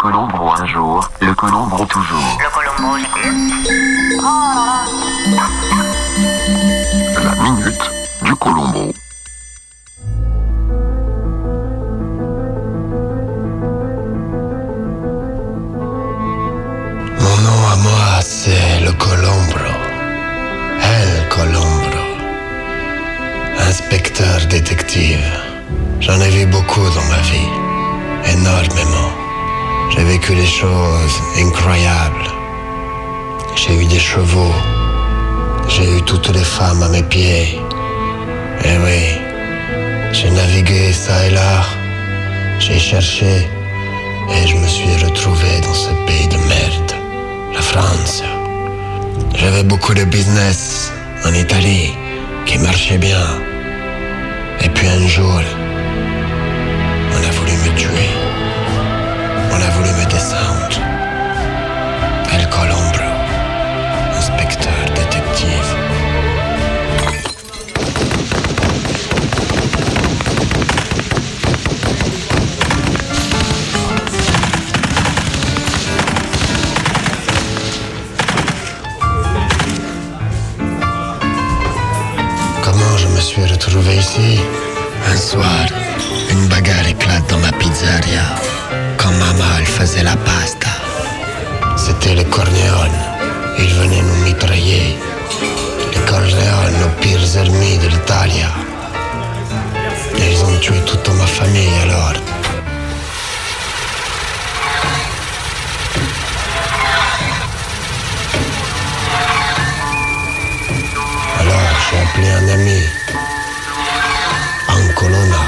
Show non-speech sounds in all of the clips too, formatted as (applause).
Colombro un jour, le Colombro toujours. Le Colombo, La minute du Colombo. Mon nom à moi, c'est le Colombro. El Colombro. Inspecteur détective. J'en ai vu beaucoup dans ma vie. Énormément. J'ai vécu des choses incroyables. J'ai eu des chevaux. J'ai eu toutes les femmes à mes pieds. Eh oui. J'ai navigué ça et là. J'ai cherché. Et je me suis retrouvé dans ce pays de merde, la France. J'avais beaucoup de business en Italie qui marchait bien. Et puis un jour, on a voulu me tuer. On a voulu me descendre. El Colombro, inspecteur détective. Comment je me suis retrouvé ici? Un soir, une bagarre éclate dans ma pizzeria. Maman elle faisait la pasta. C'était les Corleone. Ils venaient nous mitrailler. Les Corleone, nos pires ennemis de l'Italie. Ils ont tué toute ma famille alors. Alors j'ai appelé un ami, Ancolona,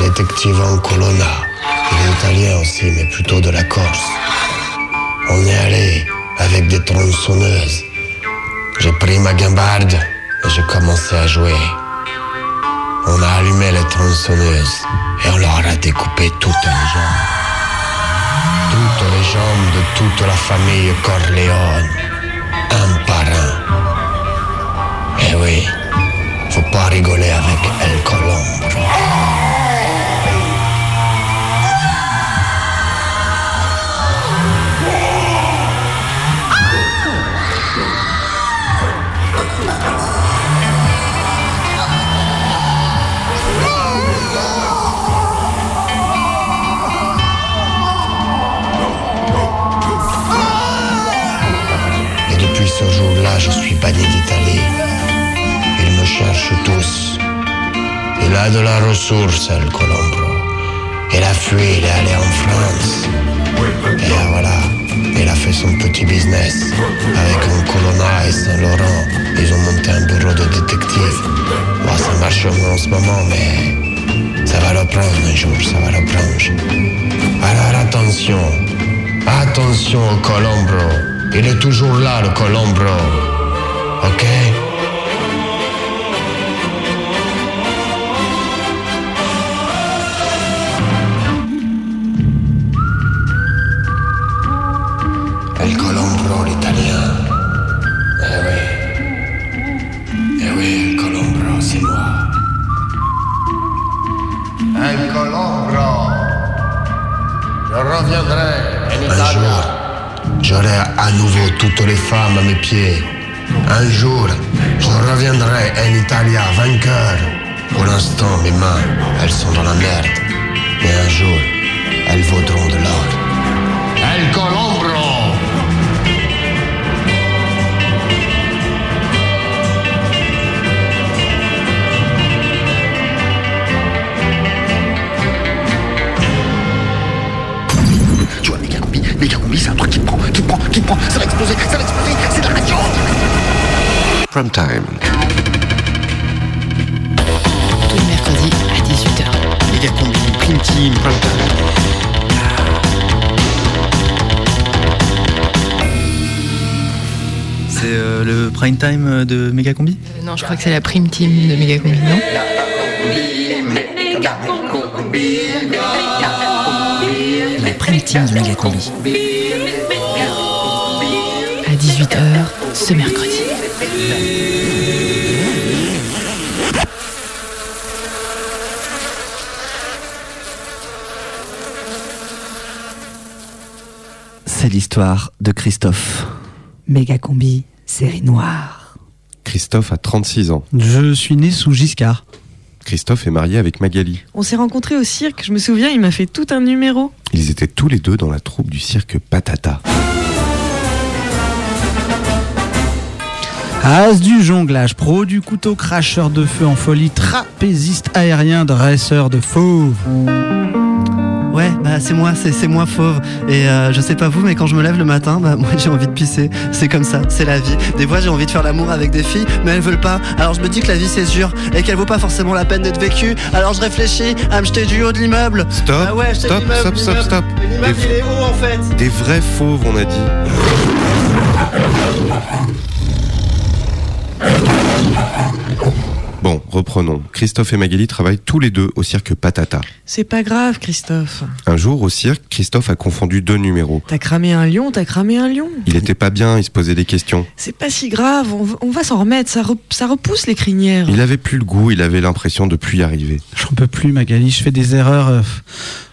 détective Ancolona. Italien aussi, mais plutôt de la Corse. On est allé avec des tronçonneuses. J'ai pris ma guimbarde et j'ai commencé à jouer. On a allumé les tronçonneuses et on leur a découpé toutes les jambes. Toutes les jambes de toute la famille Corleone, un par un. Eh oui, faut pas rigoler avec El Colombo. Je suis banni d'Italie. Ils me cherchent tous. Il a de la ressource, El Colombo. Il a fui, il est allé en France. Et là, voilà, il a fait son petit business. Avec un Colonna et Saint-Laurent, ils ont monté un bureau de détective. Bon, ça marche en ce moment, mais ça va reprendre un jour, ça va reprendre. Alors attention, attention au Colombro. Il est toujours là, le Colombro. Ok El Colombro, l'italien. Eh oui. Eh oui, El Colombro, c'est moi. El Colombro. Je reviendrai en Un Italie. jour, j'aurai à nouveau toutes les femmes à mes pieds. Un jour, je reviendrai en Italie vainqueur. Pour l'instant, mes mains, elles sont dans la merde. Mais un jour, elles vaudront de l'or. El Colombro Tu vois, méga combi, c'est un truc qui prend, qui prend, qui prend, ça va exploser, ça va exploser, c'est de la Prime time. Tous les mercredis à 18h. Méga combi, prime team, prime time. C'est euh, le prime time de Megacombi Euh, non, je crois que c'est la prime team de Megacombi, non La prime team de Megacombi. À 18h ce mercredi. C'est l'histoire de Christophe. Méga combi, série noire. Christophe a 36 ans. Je suis né sous Giscard. Christophe est marié avec Magali. On s'est rencontrés au cirque, je me souviens, il m'a fait tout un numéro. Ils étaient tous les deux dans la troupe du cirque Patata. As du jonglage, pro du couteau, cracheur de feu en folie, trapéziste aérien, dresseur de fauves. Ouais, bah c'est moi, c'est c'est moi fauve. Et euh, je sais pas vous, mais quand je me lève le matin, bah moi j'ai envie de pisser. C'est comme ça, c'est la vie. Des fois j'ai envie de faire l'amour avec des filles, mais elles veulent pas. Alors je me dis que la vie c'est dur et qu'elle vaut pas forcément la peine d'être vécue. Alors je réfléchis à me jeter du haut de l'immeuble. Stop, Ah ouais, stop, stop, stop, stop. Et L'immeuble il est haut en fait? Des vrais fauves, on a dit. Bon, reprenons. Christophe et Magali travaillent tous les deux au cirque Patata. C'est pas grave, Christophe. Un jour, au cirque, Christophe a confondu deux numéros. T'as cramé un lion, t'as cramé un lion. Il était pas bien, il se posait des questions. C'est pas si grave, on, va s'en remettre, ça, re- ça repousse les crinières. Il avait plus le goût, il avait l'impression de plus y arriver. J'en peux plus, Magali, je fais des erreurs. euh,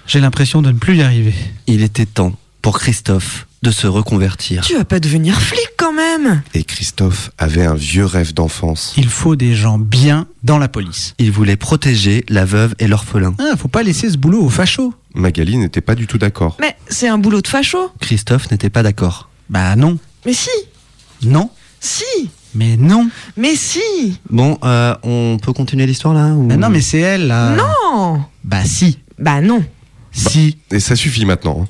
J'ai l'impression de ne plus y arriver. Il était temps pour Christophe de se reconvertir. Tu vas pas devenir flic quand même Et Christophe avait un vieux rêve d'enfance. Il faut des gens bien dans la police. Il voulait protéger la veuve et l'orphelin. Ah, faut pas laisser ce boulot aux fachos. Magali n'était pas du tout d'accord. Mais c'est un boulot de facho. Christophe n'était pas d'accord. Bah non, Mais si, non, si, mais non. mais si. Bon, euh, on peut continuer l'histoire là ou... Bah non, mais c'est elle là. Non Bah si, Bah non. si. Et ça suffit maintenant.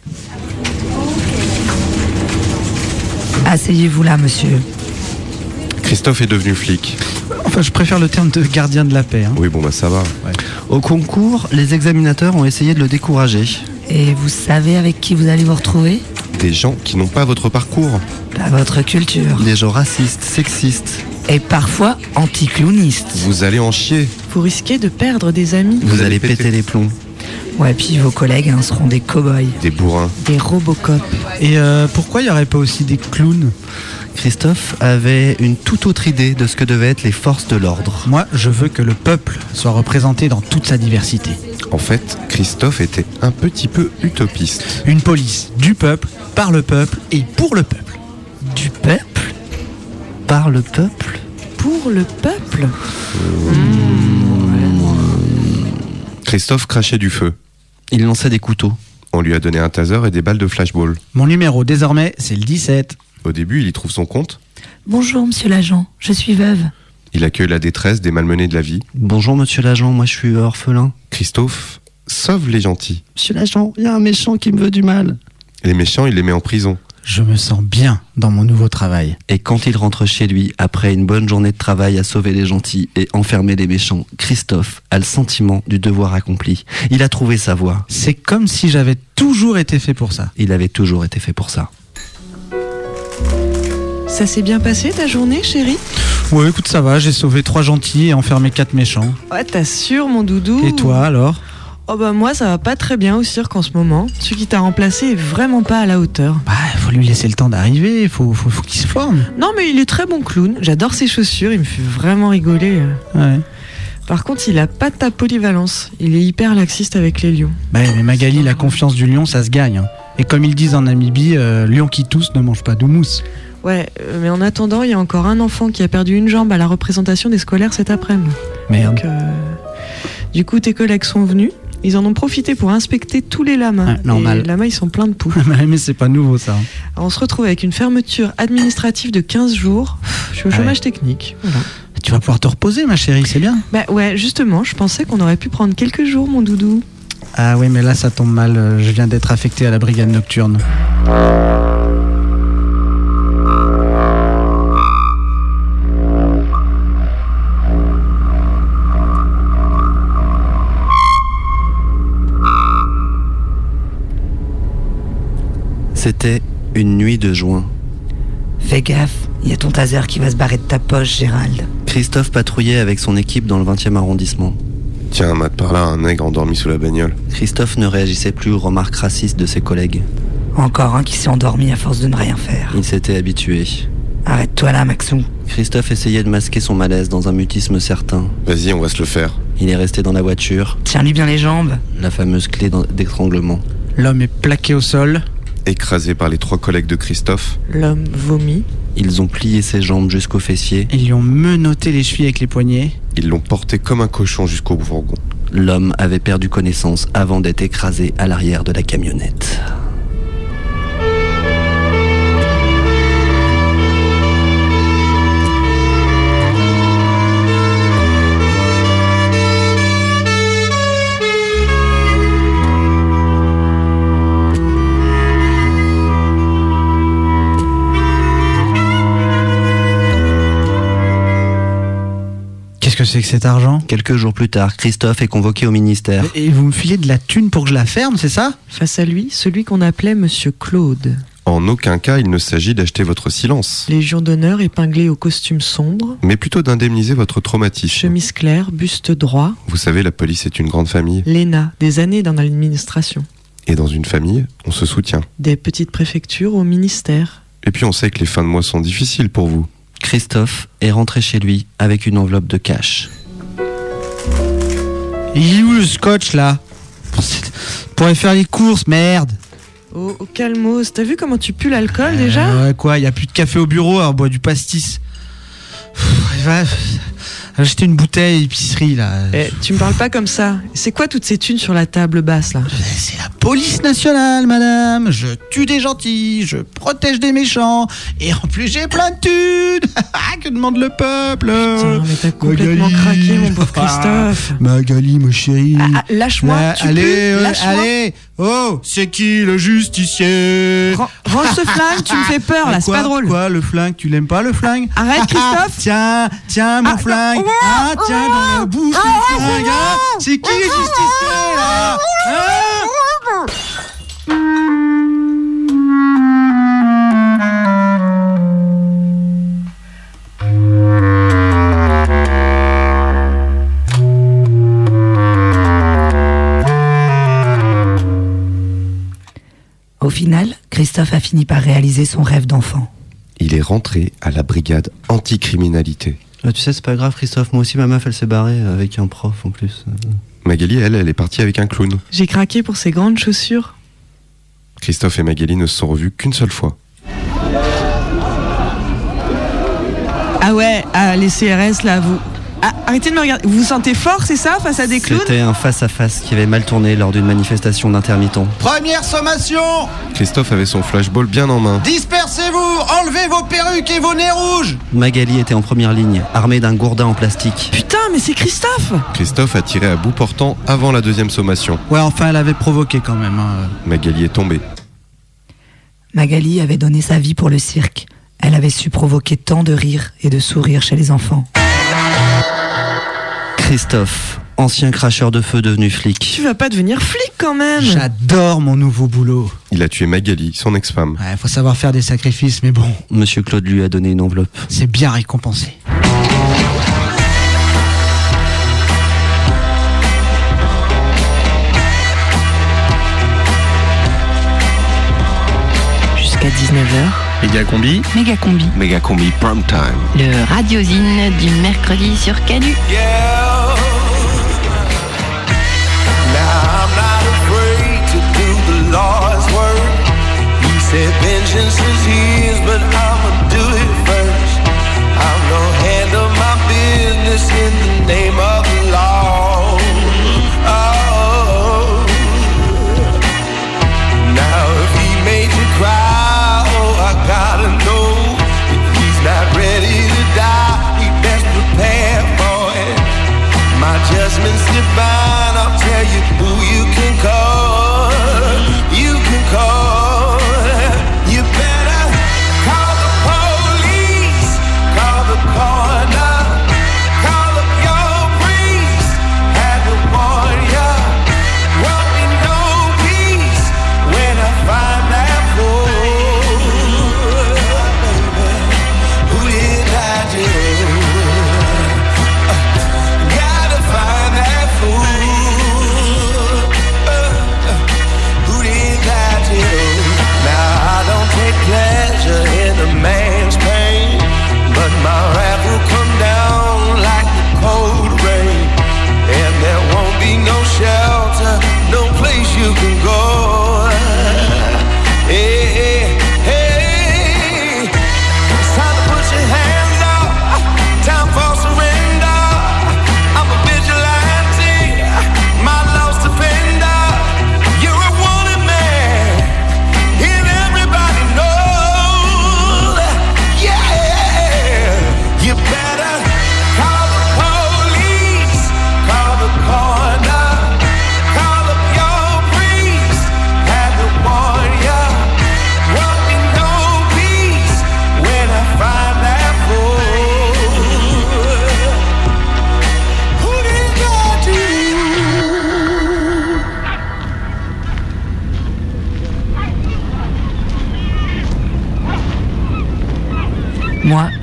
Asseyez-vous là, monsieur. Christophe est devenu flic. Enfin, je préfère le terme de gardien de la paix. hein. Oui, bon, bah ça va. Au concours, les examinateurs ont essayé de le décourager. Et vous savez avec qui vous allez vous retrouver? Des gens qui n'ont pas votre parcours. Pas votre culture. Des gens racistes, sexistes. Et parfois anti-clownistes. Vous allez en chier. Vous risquez de perdre des amis. Vous, allez péter. les plombs. Ouais, puis vos collègues hein, seront des cow-boys. Des bourrins. Des Robocop. Et euh, pourquoi il y aurait pas aussi des clowns? Christophe avait une toute autre idée de ce que devaient être les forces de l'ordre. Moi, je veux que le peuple soit représenté dans toute sa diversité. En fait, Christophe était un petit peu utopiste. Une police du peuple, par le peuple et pour le peuple. Du peuple? Par le peuple? Pour le peuple? Christophe crachait du feu. Il lançait des couteaux. On lui a donné un taser et des balles de flashball. Mon numéro désormais, c'est le 17. Au début, il y trouve son compte. Bonjour, monsieur l'agent. Je suis veuve. Il accueille la détresse des malmenés de la vie. Bonjour monsieur l'agent, moi je suis orphelin. Christophe sauve les gentils. Monsieur l'agent, il y a un méchant qui me veut du mal. Les méchants, il les met en prison. Je me sens bien dans mon nouveau travail. Et quand il rentre chez lui, après une bonne journée de travail à sauver les gentils et enfermer les méchants, Christophe a le sentiment du devoir accompli. Il a trouvé sa voie. C'est comme si j'avais toujours été fait pour ça. Il avait toujours été fait pour ça. Ça s'est bien passé ta journée, chérie? Ouais, écoute, ça va, j'ai sauvé trois gentils et enfermé quatre méchants. Ouais, t'assures, mon doudou? Et toi alors? Oh bah moi, ça va pas très bien au cirque en ce moment. Celui qui t'a remplacé est vraiment pas à la hauteur. Bah, faut lui laisser le temps d'arriver, faut, faut, faut qu'il se forme. Non, mais il est très bon clown. J'adore ses chaussures, il me fait vraiment rigoler. Ouais. Par contre, il a pas ta polyvalence. Il est hyper laxiste avec les lions. Bah, mais Magali, la confiance du lion, ça se gagne. hein. Et comme ils disent en Namibie, euh, lion qui tousse ne mange pas d'houmous. Ouais, euh, mais en attendant, il y a encore un enfant qui a perdu une jambe à la représentation des scolaires cet après-midi. Merde. Donc, euh, du coup, tes collègues sont venus. Ils en ont profité pour inspecter tous les lamas. Ouais, normal. Et les lamas, ils sont pleins de poux. (laughs) mais c'est pas nouveau ça. Alors, on se retrouve avec une fermeture administrative de 15 jours. Je suis au Ah chômage ouais. technique. Voilà. Tu vas pouvoir te reposer, ma chérie, c'est bien. Bah ouais, justement, je pensais qu'on aurait pu prendre quelques jours, mon doudou. Ah oui, mais là, ça tombe mal. Je viens d'être affecté à la brigade nocturne. C'était une nuit de juin. Fais gaffe, il y a ton taser qui va se barrer de ta poche, Gérald. Christophe patrouillait avec son équipe dans le 20e arrondissement. Tiens, mate par là, un nègre endormi sous la bagnole. Christophe ne réagissait plus aux remarques racistes de ses collègues. Encore un qui s'est endormi à force de ne rien faire. Il s'était habitué. Arrête-toi là, Maxou. Christophe essayait de masquer son malaise dans un mutisme certain. Vas-y, on va se le faire. Il est resté dans la voiture, Tiens-lui bien les jambes. la fameuse clé d'étranglement. L'homme est plaqué au sol. Écrasé par les trois collègues de Christophe, L'homme vomit. Ils ont plié ses jambes jusqu'aux fessiers. Ils lui ont menotté les chevilles avec les poignets. ils l'ont porté comme un cochon jusqu'au fourgon. L'homme avait perdu connaissance avant d'être écrasé à l'arrière de la camionnette. Que c'est que cet argent Quelques jours plus tard, Christophe est convoqué au ministère. Et vous me filez de la thune pour que je la ferme, c'est ça? Face à lui, celui qu'on appelait Monsieur Claude. En aucun cas, il ne s'agit d'acheter votre silence, Légion d'honneur épinglé au costume sombre. mais plutôt d'indemniser votre traumatisme. Chemise claire, buste droit. Vous savez, la police est une grande famille, Léna, des années dans l'administration. et dans une famille, on se soutient. Des petites préfectures au ministère. Et puis on sait que les fins de mois sont difficiles pour vous. Christophe est rentré chez lui avec une enveloppe de cash. Il est où le scotch là C'est- Pourrait faire les courses, merde Oh, oh, calmos, t'as vu comment tu pues l'alcool déjà Euh, Ouais, quoi, y a plus de café au bureau, alors on boit du pastis. Pff, Va acheter une bouteille épicerie là. Eh, tu me parles pas comme ça. C'est quoi toutes ces thunes sur la table basse là? C'est la police nationale, madame. Je tue des gentils, je protège des méchants, et en plus j'ai plein de thunes. (laughs) que demande le peuple? Putain, mais t'as complètement Magali. craqué, mon pauvre Christophe. Ah, Magali, ma chérie. Ah, ah, lâche-moi, Ouais, tu allez, pues, euh, lâche-moi. allez. Oh, c'est qui le justicier Range ce flingue, tu me fais peur là, c'est pas drôle. Quoi, le flingue Tu l'aimes pas le flingue Arrête, Christophe. Tiens, tiens mon Ah, flingue. Ah, tiens dans la bouche le flingue hein C'est qui le justicier là Au final, Christophe a fini par réaliser son rêve d'enfant. Il est rentré à la brigade anticriminalité. Ah, tu sais, c'est pas grave, Christophe. Moi aussi, ma meuf, elle s'est barrée avec un prof en plus. Magali, elle, elle est partie avec un clown. J'ai craqué pour ces grandes chaussures. Christophe et Magali ne se sont revus qu'une seule fois. Ah ouais, ah, les CRS là, vous. Ah, arrêtez de me regarder. Vous vous sentez fort, c'est ça, face à des clowns C'était un face-à-face qui avait mal tourné lors d'une manifestation d'intermittents. Première sommation Christophe avait son flashball bien en main. Dispersez-vous Enlevez vos perruques et vos nez rouges Magali était en première ligne, armée d'un gourdin en plastique. Putain, mais c'est Christophe Christophe a tiré à bout portant avant la deuxième sommation. Ouais, enfin, elle avait provoqué quand même. hein. Magali est tombée. Magali avait donné sa vie pour le cirque. Elle avait su provoquer tant de rires et de sourires chez les enfants. Christophe, ancien cracheur de feu devenu flic. Tu vas pas devenir flic quand même J'adore mon nouveau boulot. Il a tué Magali, son ex-femme. Ouais, faut savoir faire des sacrifices, mais bon, Monsieur Claude lui a donné une enveloppe. c'est bien récompensé. Jusqu'à 19h, Méga combi. méga combi. Méga combi prime time. Le radiosine du mercredi sur Canu. Now I'm not afraid to do the Lord's work. He said vengeance is his, but I'ma do it first. I'm gonna handle my business in the name of Judgment's divine, I'll tell you who you can call.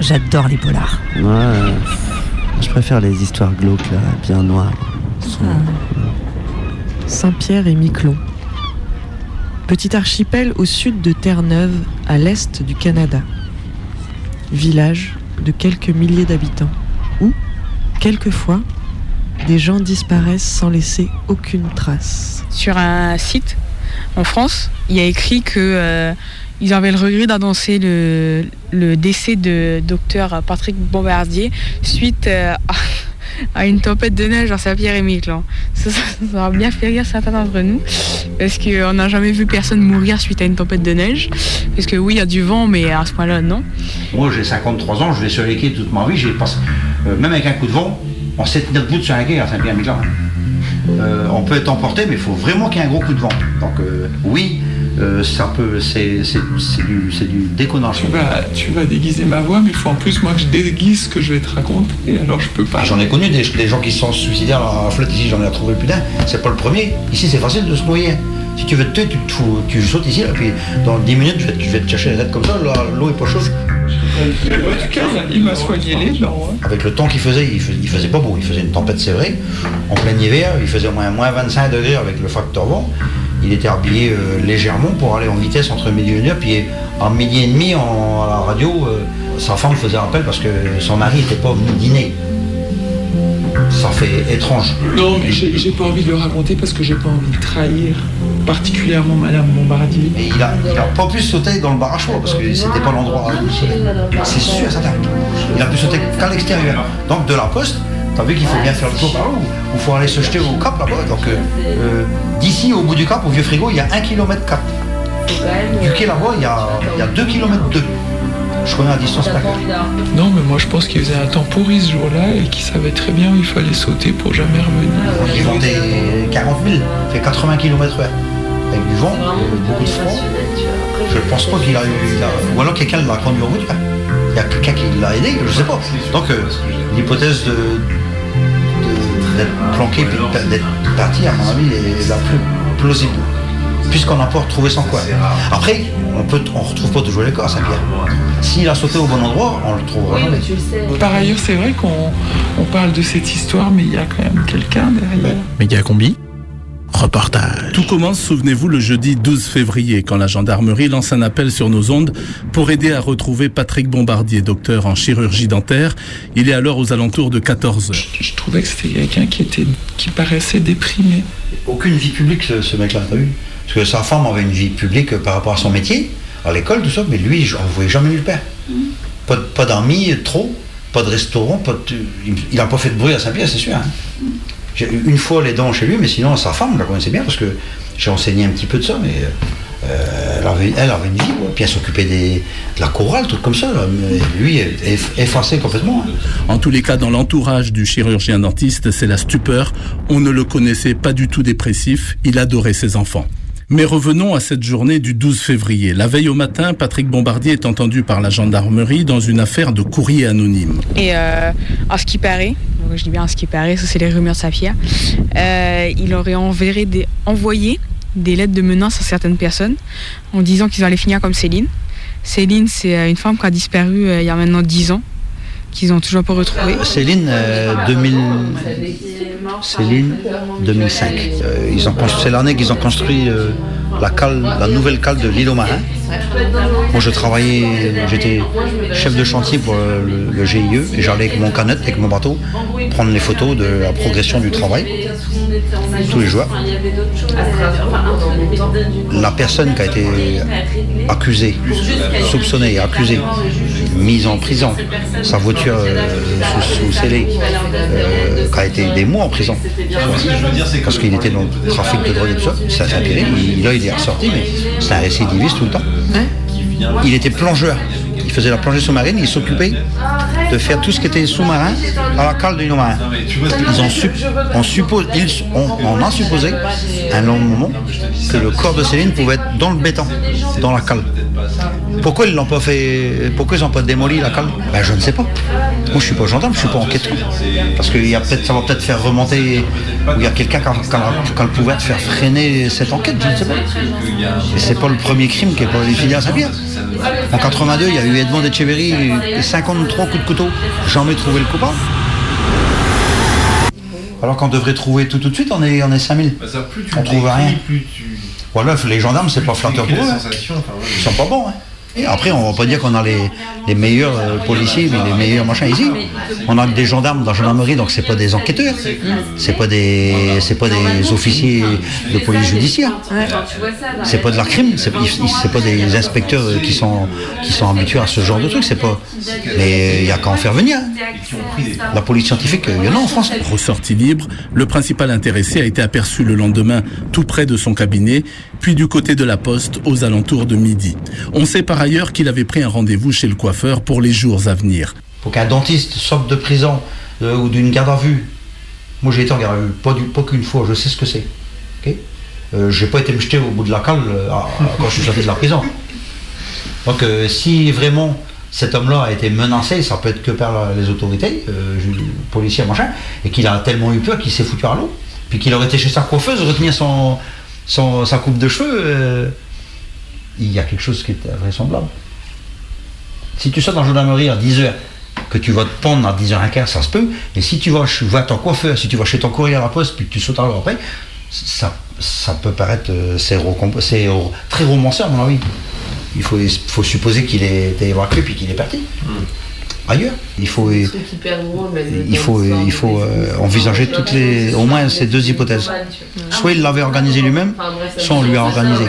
J'adore les polars. Moi, euh, je préfère les histoires glauques, là, bien noires. Saint-Pierre et Miquelon. Petit archipel au sud de Terre-Neuve, à l'est du Canada. Village de quelques milliers d'habitants, où, quelquefois, des gens disparaissent sans laisser aucune trace. Sur un site en France, il y a écrit que euh, ils avaient le regret d'annoncer le, décès de docteur Patrick Bombardier suite euh, à, une tempête de neige à Saint-Pierre et Miquelon. Ça, ça, va bien fait rire certains d'entre nous parce qu'on n'a jamais vu personne mourir suite à une tempête de neige. Parce que oui, il y a du vent, mais à ce point-là, non. Moi, j'ai 53 ans, je vais sur les quais toute ma vie. J'ai euh, même avec un coup de vent, on s'est tenu debout sur un quai à Saint-Pierre-Miquelon. Euh, on peut être emporté, mais il faut vraiment qu'il y ait un gros coup de vent. Donc, oui, euh, c'est un peu, c'est, c'est, c'est du, c'est du déconnage. Tu vas, tu vas déguiser ma voix, mais il faut en plus moi que je déguise ce que je vais te raconter, alors je peux pas. J'en ai connu des, des gens qui se sont suicidaires à la flotte ici, j'en ai trouvé plus d'un. C'est pas le premier. Ici, c'est facile de se noyer. Si tu veux te tuer, tu, tu sautes ici, là, puis dans 10 minutes, tu vas, tu vas te chercher la tête comme ça, là, l'eau est pas chaude. En tout cas, il m'a soigné les hein. Avec le temps qu'il faisait, il faisait, il faisait pas beau, il faisait une tempête, c'est vrai. En plein hiver, il faisait au moins, moins 25 degrés avec le facteur vent. Il était habillé euh, légèrement pour aller en vitesse entre midi et une heure, puis à midi et demi, en- à la radio, euh, sa femme faisait appel parce que son mari n'était pas venu dîner. Ça fait étrange. Non, mais j'ai pas envie de le raconter parce que j'ai pas envie de trahir, particulièrement Madame Bombardier. Et il a, il a pas pu sauter dans le bar à choix parce que c'était pas l'endroit où il. C'est sûr, certain. Il a pu sauter qu'à l'extérieur. Donc de la poste, t'as vu qu'il faut bien faire le tour par là où il faut aller se jeter au cap là-bas. Donc euh, euh, d'ici au bout du cap, au vieux frigo, il y a 1 km cap. Du quai là-bas, il y a, il y a 2 km 2. Je connais la distance par cœur. Non, mais moi je pense qu'il faisait un temps pourri ce jour-là et qu'il savait très bien où il fallait sauter pour jamais revenir. Il vendait 40 000, fait 80 km heure. Avec du vent, beaucoup de froid. Je pense pas qu'il a eu. a- Ou alors quelqu'un l'a conduit en route. hein. Il y a quelqu'un qui l'a aidé, je sais pas. Donc euh, l'hypothèse de- d'être planqué de- d'être parti, à mon avis, est la plus plausible. Puisqu'on n'a pas retrouvé son corps. Après, on peut, on retrouve pas toujours les corps à Saint-Pierre. S'il a sauté au bon endroit, on le trouvera jamais. Par ailleurs, c'est vrai qu'on on parle de cette histoire, mais il y a quand même quelqu'un derrière. Méga combi. Reportage. Tout commence, souvenez-vous, le jeudi 12 février, quand la gendarmerie lance un appel sur nos ondes pour aider à retrouver Patrick Bombardier, docteur en chirurgie dentaire. Il est alors aux alentours de 14 heures. Je trouvais que c'était quelqu'un qui était, qui paraissait déprimé. Aucune vie publique, ce, ce mec-là, t'as vu? Parce que sa femme avait une vie publique par rapport à son métier, à l'école, tout ça, mais lui, je- on ne voyait jamais nulle part. Pas, de- pas d'amis, trop, pas de restaurant, pas de- il- n'a pas fait de bruit à Saint-Pierre, c'est sûr. hein. J'ai eu une fois les dents chez lui, mais sinon, sa femme, la connaissais bien parce que j'ai enseigné un petit peu de ça, mais euh, elle, avait, elle avait une vie, puis elle s'occupait de la chorale, trucs comme ça. là. Mais lui, eff- effacé complètement. hein. En tous les cas, dans l'entourage du chirurgien dentiste, c'est la stupeur. On ne le connaissait pas du tout dépressif. Il adorait ses enfants. Mais revenons à cette journée du 12 février. La veille au matin, Patrick Bombardier est entendu par la gendarmerie dans une affaire de courrier anonyme. Et euh, à ce qui paraît, je dis bien à ce qui paraît, ça c'est les rumeurs de Saphir, euh, il aurait envoyé des lettres de menaces à certaines personnes en disant qu'ils allaient finir comme Céline. Céline, c'est euh, une femme qui a disparu euh, il y a maintenant 10 ans, qu'ils ont toujours pas retrouvée. Céline, euh, 2000... Céline, 2005. Euh, ils ont c'est l'année qu'ils ont construit euh, la, nouvelle cale de l'île aux Marins. Moi, je travaillais, j'étais chef de chantier pour euh, le, GIE et j'allais avec mon canette, avec mon bateau, prendre les photos de la progression du travail tous les jours. La personne qui a été accusée, soupçonnée accusée, mise en prison, sa voiture euh, sous, sous scellé, euh, a été des mois en prison. Parce qu'il était dans le trafic de drogue et tout ça, ça. Il- Là, il est ressorti, mais c'est un récidiviste tout le temps. Il était plongeur. Il faisait la plongée sous-marine, il s'occupait de faire tout ce qui était sous-marin à la cale de l'île marin. Ils ont su- on, suppose, ils, on, on a supposé un long moment que le corps de Céline pouvait être dans le béton, dans la cale. Pourquoi ils l'ont pas fait Pourquoi ils n'ont pas démoli la cale ben, Je ne sais pas. Moi je suis pas gendarme, je suis pas enquêteur. Parce que y a peut-être, ça va peut-être faire remonter, ou il y a quelqu'un qui a, qui a- qui a le pouvoir de faire freiner cette enquête, je ne sais pas. Et c'est pas le premier crime qui est pas fini à Saint-Pierre. En 82, il y a eu Edmond Echeverry, 53 coups de couteau. Jamais trouvé le coupable. Alors qu'on devrait trouver tout tout de suite, on est, on est 5000. on trouve rien. Les gendarmes, c'est pas flatteur pour eux. hein. Ils sont pas bons. hein. Après, on va pas dire qu'on a les, les meilleurs euh, policiers, mais les meilleurs machins ici. On a des gendarmes dans la gendarmerie, donc c'est pas des enquêteurs. C'est pas des, c'est pas des officiers de police judiciaire. C'est pas de la crime. C'est pas des inspecteurs qui sont, qui sont habitués à ce genre de trucs. C'est pas. Mais il y a qu'à en faire venir. La police scientifique, il y en a en France. Ressorti libre, le principal intéressé a été aperçu le lendemain tout près de son cabinet, puis du côté de la poste aux alentours de midi. On sait par ailleurs qu'il avait pris un rendez-vous chez le coiffeur pour les jours à venir. Pour qu'un dentiste sorte de prison euh, ou d'une garde à vue. Moi j'ai été en garde à vue, pas, qu'une fois, je sais ce que c'est. ok euh, j'ai pas été me jeter au bout de la cale euh, quand je suis sorti de la prison. Donc si vraiment cet homme-là a été menacé, ça peut être que par les autorités, policiers, machin, et qu'il a tellement eu peur qu'il s'est foutu à l'eau, puis qu'il aurait été chez sa coiffeuse, retenir sa coupe de cheveux, il y a quelque chose qui est vraisemblable. Si tu sors dans la gendarmerie à 10h, que tu vas te pendre à 10h15, ça se peut. Et si tu vas, ton coiffeur, si tu vas chez ton courrier à la poste, puis que tu sautes à après, ça, peut paraître euh, c'est très romancé à mon avis. Il faut, supposer qu'il est évacué puis qu'il est parti. Ailleurs. Il faut, il faut, il faut euh, envisager toutes les, au moins ces deux hypothèses. Soit il l'avait organisé lui-même, soit on lui a organisé.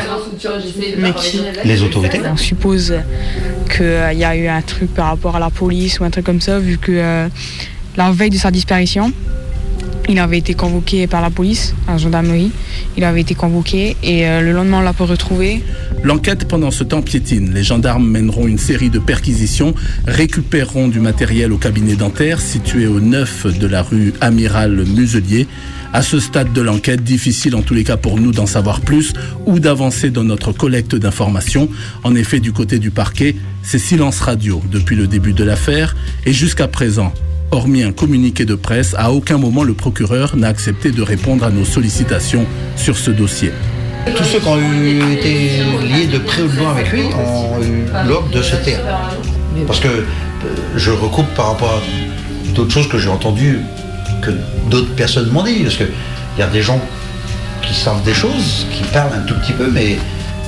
Mais qui Les autorités. On suppose qu'il y a eu un truc par rapport à la police ou un truc comme ça, vu que euh, la veille de sa disparition, il avait été convoqué par la police, la gendarmerie. Il avait été convoqué et euh, le lendemain, on l'a pas retrouvé. L'enquête pendant ce temps piétine. Les gendarmes mèneront une série de perquisitions, récupéreront du matériel au cabinet dentaire situé au 9 de la rue Amiral Muselier. À ce stade de l'enquête, difficile en tous les cas pour nous d'en savoir plus ou d'avancer dans notre collecte d'informations. En effet, du côté du parquet, c'est silence radio depuis le début de l'affaire et jusqu'à présent. Hormis un communiqué de presse, à aucun moment le procureur n'a accepté de répondre à nos sollicitations sur ce dossier. Tous ceux qui ont été liés de près ou de loin avec lui ont eu l'ordre de se taire. Parce que euh, je recoupe par rapport à d'autres choses que j'ai entendues, que d'autres personnes m'ont dit. Parce qu'il y a des gens qui savent des choses, qui parlent un tout petit peu, mais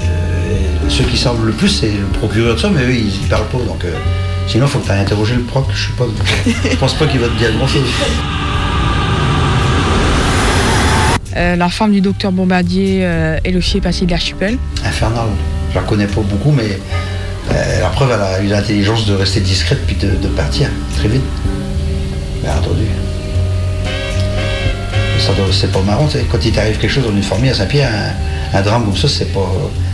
euh, ceux qui savent le plus, c'est le procureur de ça, mais eux, ils ne parlent pas. Donc, euh, sinon, il faut que tu ailles interroger le proc. Je pas. (laughs) Je pense pas qu'il va te dire grand-chose. Euh, la femme du docteur Bombardier, euh, elle aussi est passée de l'archipel. infernale. Je la connais pas beaucoup, mais euh, la preuve, elle a eu l'intelligence de rester discrète puis de, de partir très vite. Bien entendu. C'est pas marrant, quand il t'arrive quelque chose dans une famille à Saint-Pierre, un, un drame comme ça, c'est pas.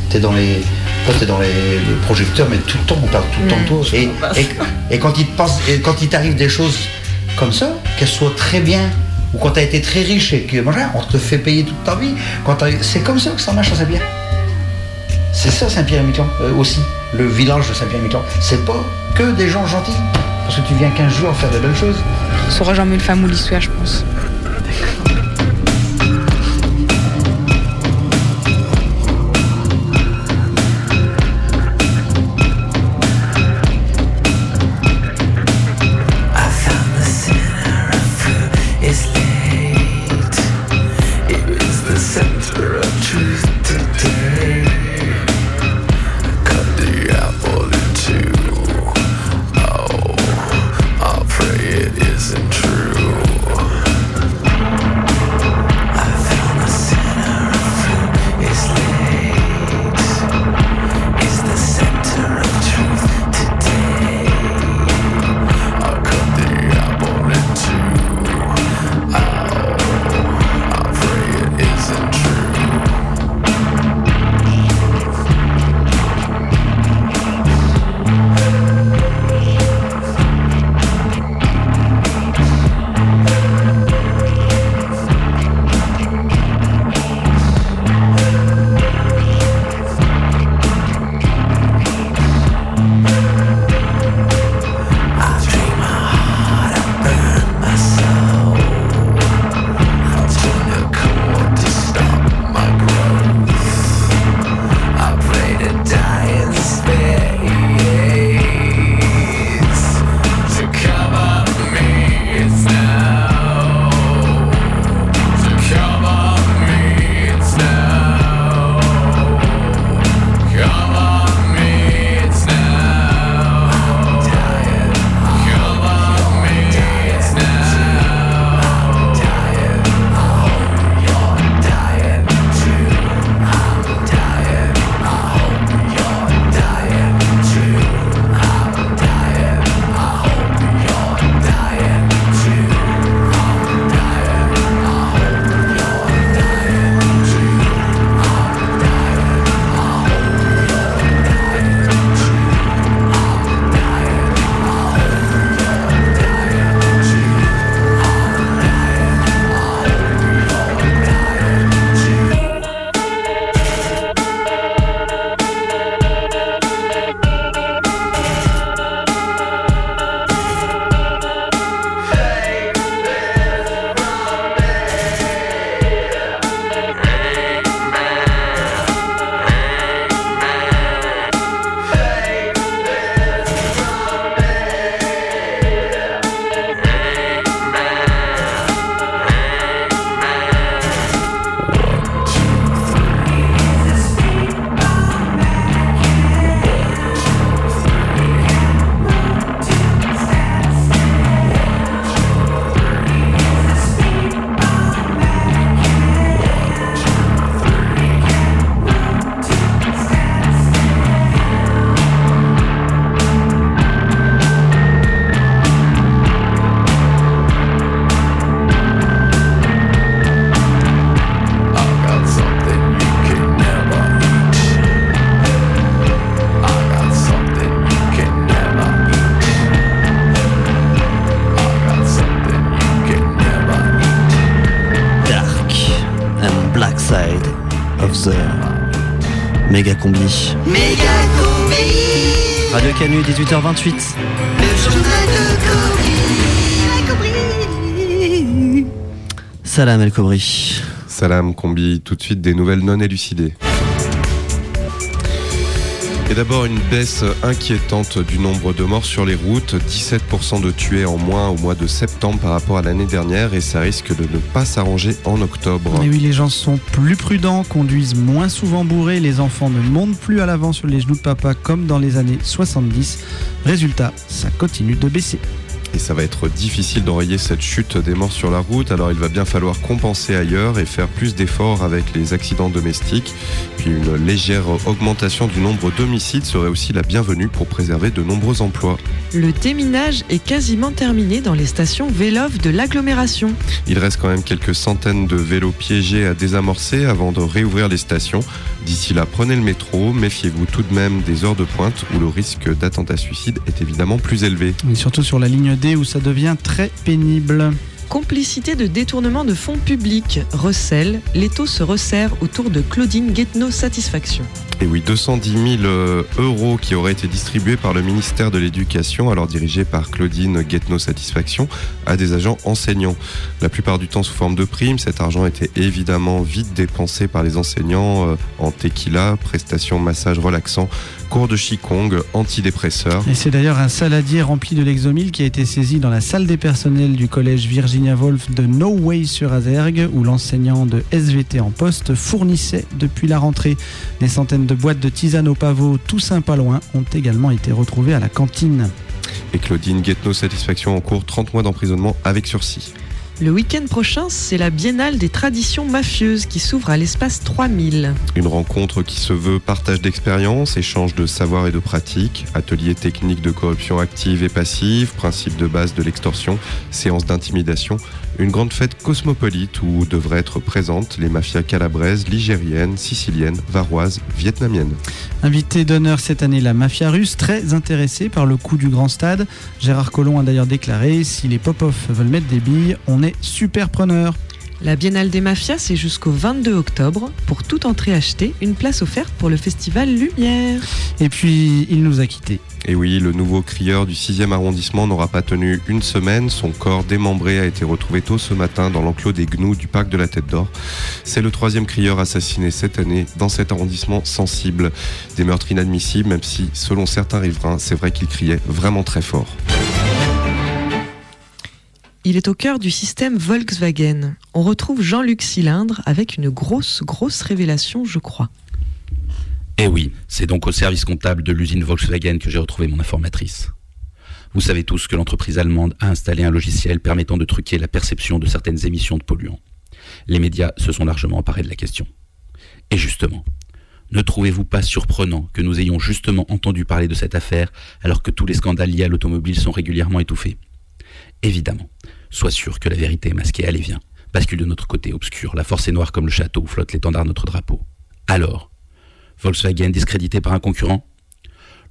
T'es dans les. Toi, t'es dans les, les projecteurs, mais tout le temps, on parle tout le temps de toi. Et, et- et quand il te passe, et quand il t'arrive des choses comme ça, qu'elles soient très bien, ou quand t'as été très riche et que on te fait payer toute ta vie, quand c'est comme ça que ça marche à Saint-Pierre. C'est ça Saint-Pierre-et-Miquelon euh, aussi, le village de Saint-Pierre-et-Miquelon. C'est pas que des gens gentils, parce que tu viens 15 jours faire de belles choses. Saura jamais le fameux l'histoire, je pense. Salam El Kobri. Salam Combi, tout de suite des nouvelles non élucidées. Et d'abord une baisse inquiétante du nombre de morts sur les routes, 17% de tués en moins au mois de septembre par rapport à l'année dernière et ça risque de ne pas s'arranger en octobre. Eh oui, les gens sont plus prudents, conduisent moins souvent bourrés, les enfants ne montent plus à l'avant sur les genoux de papa comme dans les années 70. Résultat, ça continue de baisser. Et ça va être difficile d'enrayer cette chute des morts sur la route, alors il va bien falloir compenser ailleurs et faire plus d'efforts avec les accidents domestiques. Puis une légère augmentation du nombre d'homicides serait aussi la bienvenue pour préserver de nombreux emplois. Le déminage est quasiment terminé dans les stations Vélov de l'agglomération. Il reste quand même quelques centaines de vélos piégés à désamorcer avant de réouvrir les stations. D'ici là, prenez le métro, méfiez-vous tout de même des heures de pointe où le risque d'attentat suicide est évidemment plus élevé. Surtout sur la ligne D où ça devient très pénible. Complicité de détournement de fonds publics, recèle, l'étau se resserre autour de Claudine Guetno Satisfaction. Et oui, 210 000 euh, euros qui auraient été distribués par le ministère de l'Éducation, alors dirigé par Claudine Guetno Satisfaction, à des agents enseignants. La plupart du temps sous forme de primes, cet argent était évidemment vite dépensé par les enseignants euh, en tequila, prestations massage relaxant, cours de Qigong, antidépresseurs. Et c'est d'ailleurs un saladier rempli de l'exomil qui a été saisi dans la salle des personnels du collège Virginia Woolf de No Way sur Azergue, où l'enseignant de SVT en poste fournissait depuis la rentrée. Des centaines de boîtes de tisane au pavot, tout pas loin, ont également été retrouvées à la cantine. Et Claudine Guetno Satisfaction en cours 30 mois d'emprisonnement avec sursis. Le week-end prochain, c'est la Biennale des traditions mafieuses qui s'ouvre à l'espace 3000. Une rencontre qui se veut partage d'expériences, échange de savoir et de pratiques, ateliers techniques de corruption active et passive, principe de base de l'extorsion, séances d'intimidation. Une grande fête cosmopolite où devraient être présentes les mafias calabraises, ligériennes, siciliennes, varoises, vietnamiennes. Invité d'honneur cette année, la mafia russe, très intéressée par le coût du grand stade. Gérard Collomb a d'ailleurs déclaré si les pop-off veulent mettre des billes, on est super preneur. La Biennale des Mafias, c'est jusqu'au 22 octobre. Pour toute entrée achetée, une place offerte pour le festival Lumière. Et puis, il nous a quittés. Et oui, le nouveau crieur du 6e arrondissement n'aura pas tenu une semaine. Son corps démembré a été retrouvé tôt ce matin dans l'enclos des gnous du parc de la Tête d'Or. C'est le troisième crieur assassiné cette année dans cet arrondissement sensible. Des meurtres inadmissibles, même si, selon certains riverains, c'est vrai qu'il criait vraiment très fort. Il est au cœur du système Volkswagen. On retrouve Jean-Luc Cylindre avec une grosse, grosse révélation, je crois. Eh oui, c'est donc au service comptable de l'usine Volkswagen que j'ai retrouvé mon informatrice. Vous savez tous que l'entreprise allemande a installé un logiciel permettant de truquer la perception de certaines émissions de polluants. Les médias se sont largement emparés de la question. Et justement, ne trouvez-vous pas surprenant que nous ayons justement entendu parler de cette affaire alors que tous les scandales liés à l'automobile sont régulièrement étouffés? Évidemment, sois sûr que la vérité est masquée, allez viens, bascule de notre côté obscur, la force est noire comme le château où flotte l'étendard de notre drapeau. Alors, Volkswagen discrédité par un concurrent?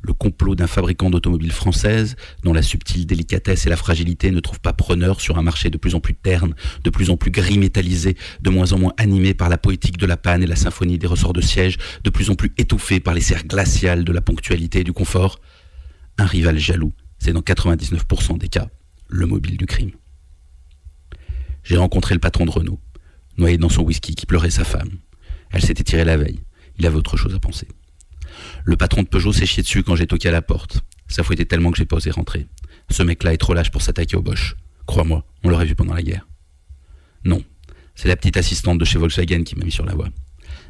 Le complot d'un fabricant d'automobiles françaises dont la subtile délicatesse et la fragilité ne trouvent pas preneur sur un marché de plus en plus terne, de plus en plus gris métallisé, de moins en moins animé par la poétique de la panne et la symphonie des ressorts de siège, de plus en plus étouffé par les serres glaciales de la ponctualité et du confort. Un rival jaloux, c'est dans 99% des cas le mobile du crime. J'ai rencontré le patron de Renault, noyé dans son whisky qui pleurait sa femme. Elle s'était tirée la veille. Il avait autre chose à penser. Le patron de Peugeot s'est chié dessus quand j'ai toqué à la porte. Ça fouettait tellement que j'ai pas osé rentrer. Ce mec-là est trop lâche pour s'attaquer au Bosch. Crois-moi, on l'aurait vu pendant la guerre. Non, c'est la petite assistante de chez Volkswagen qui m'a mis sur la voie.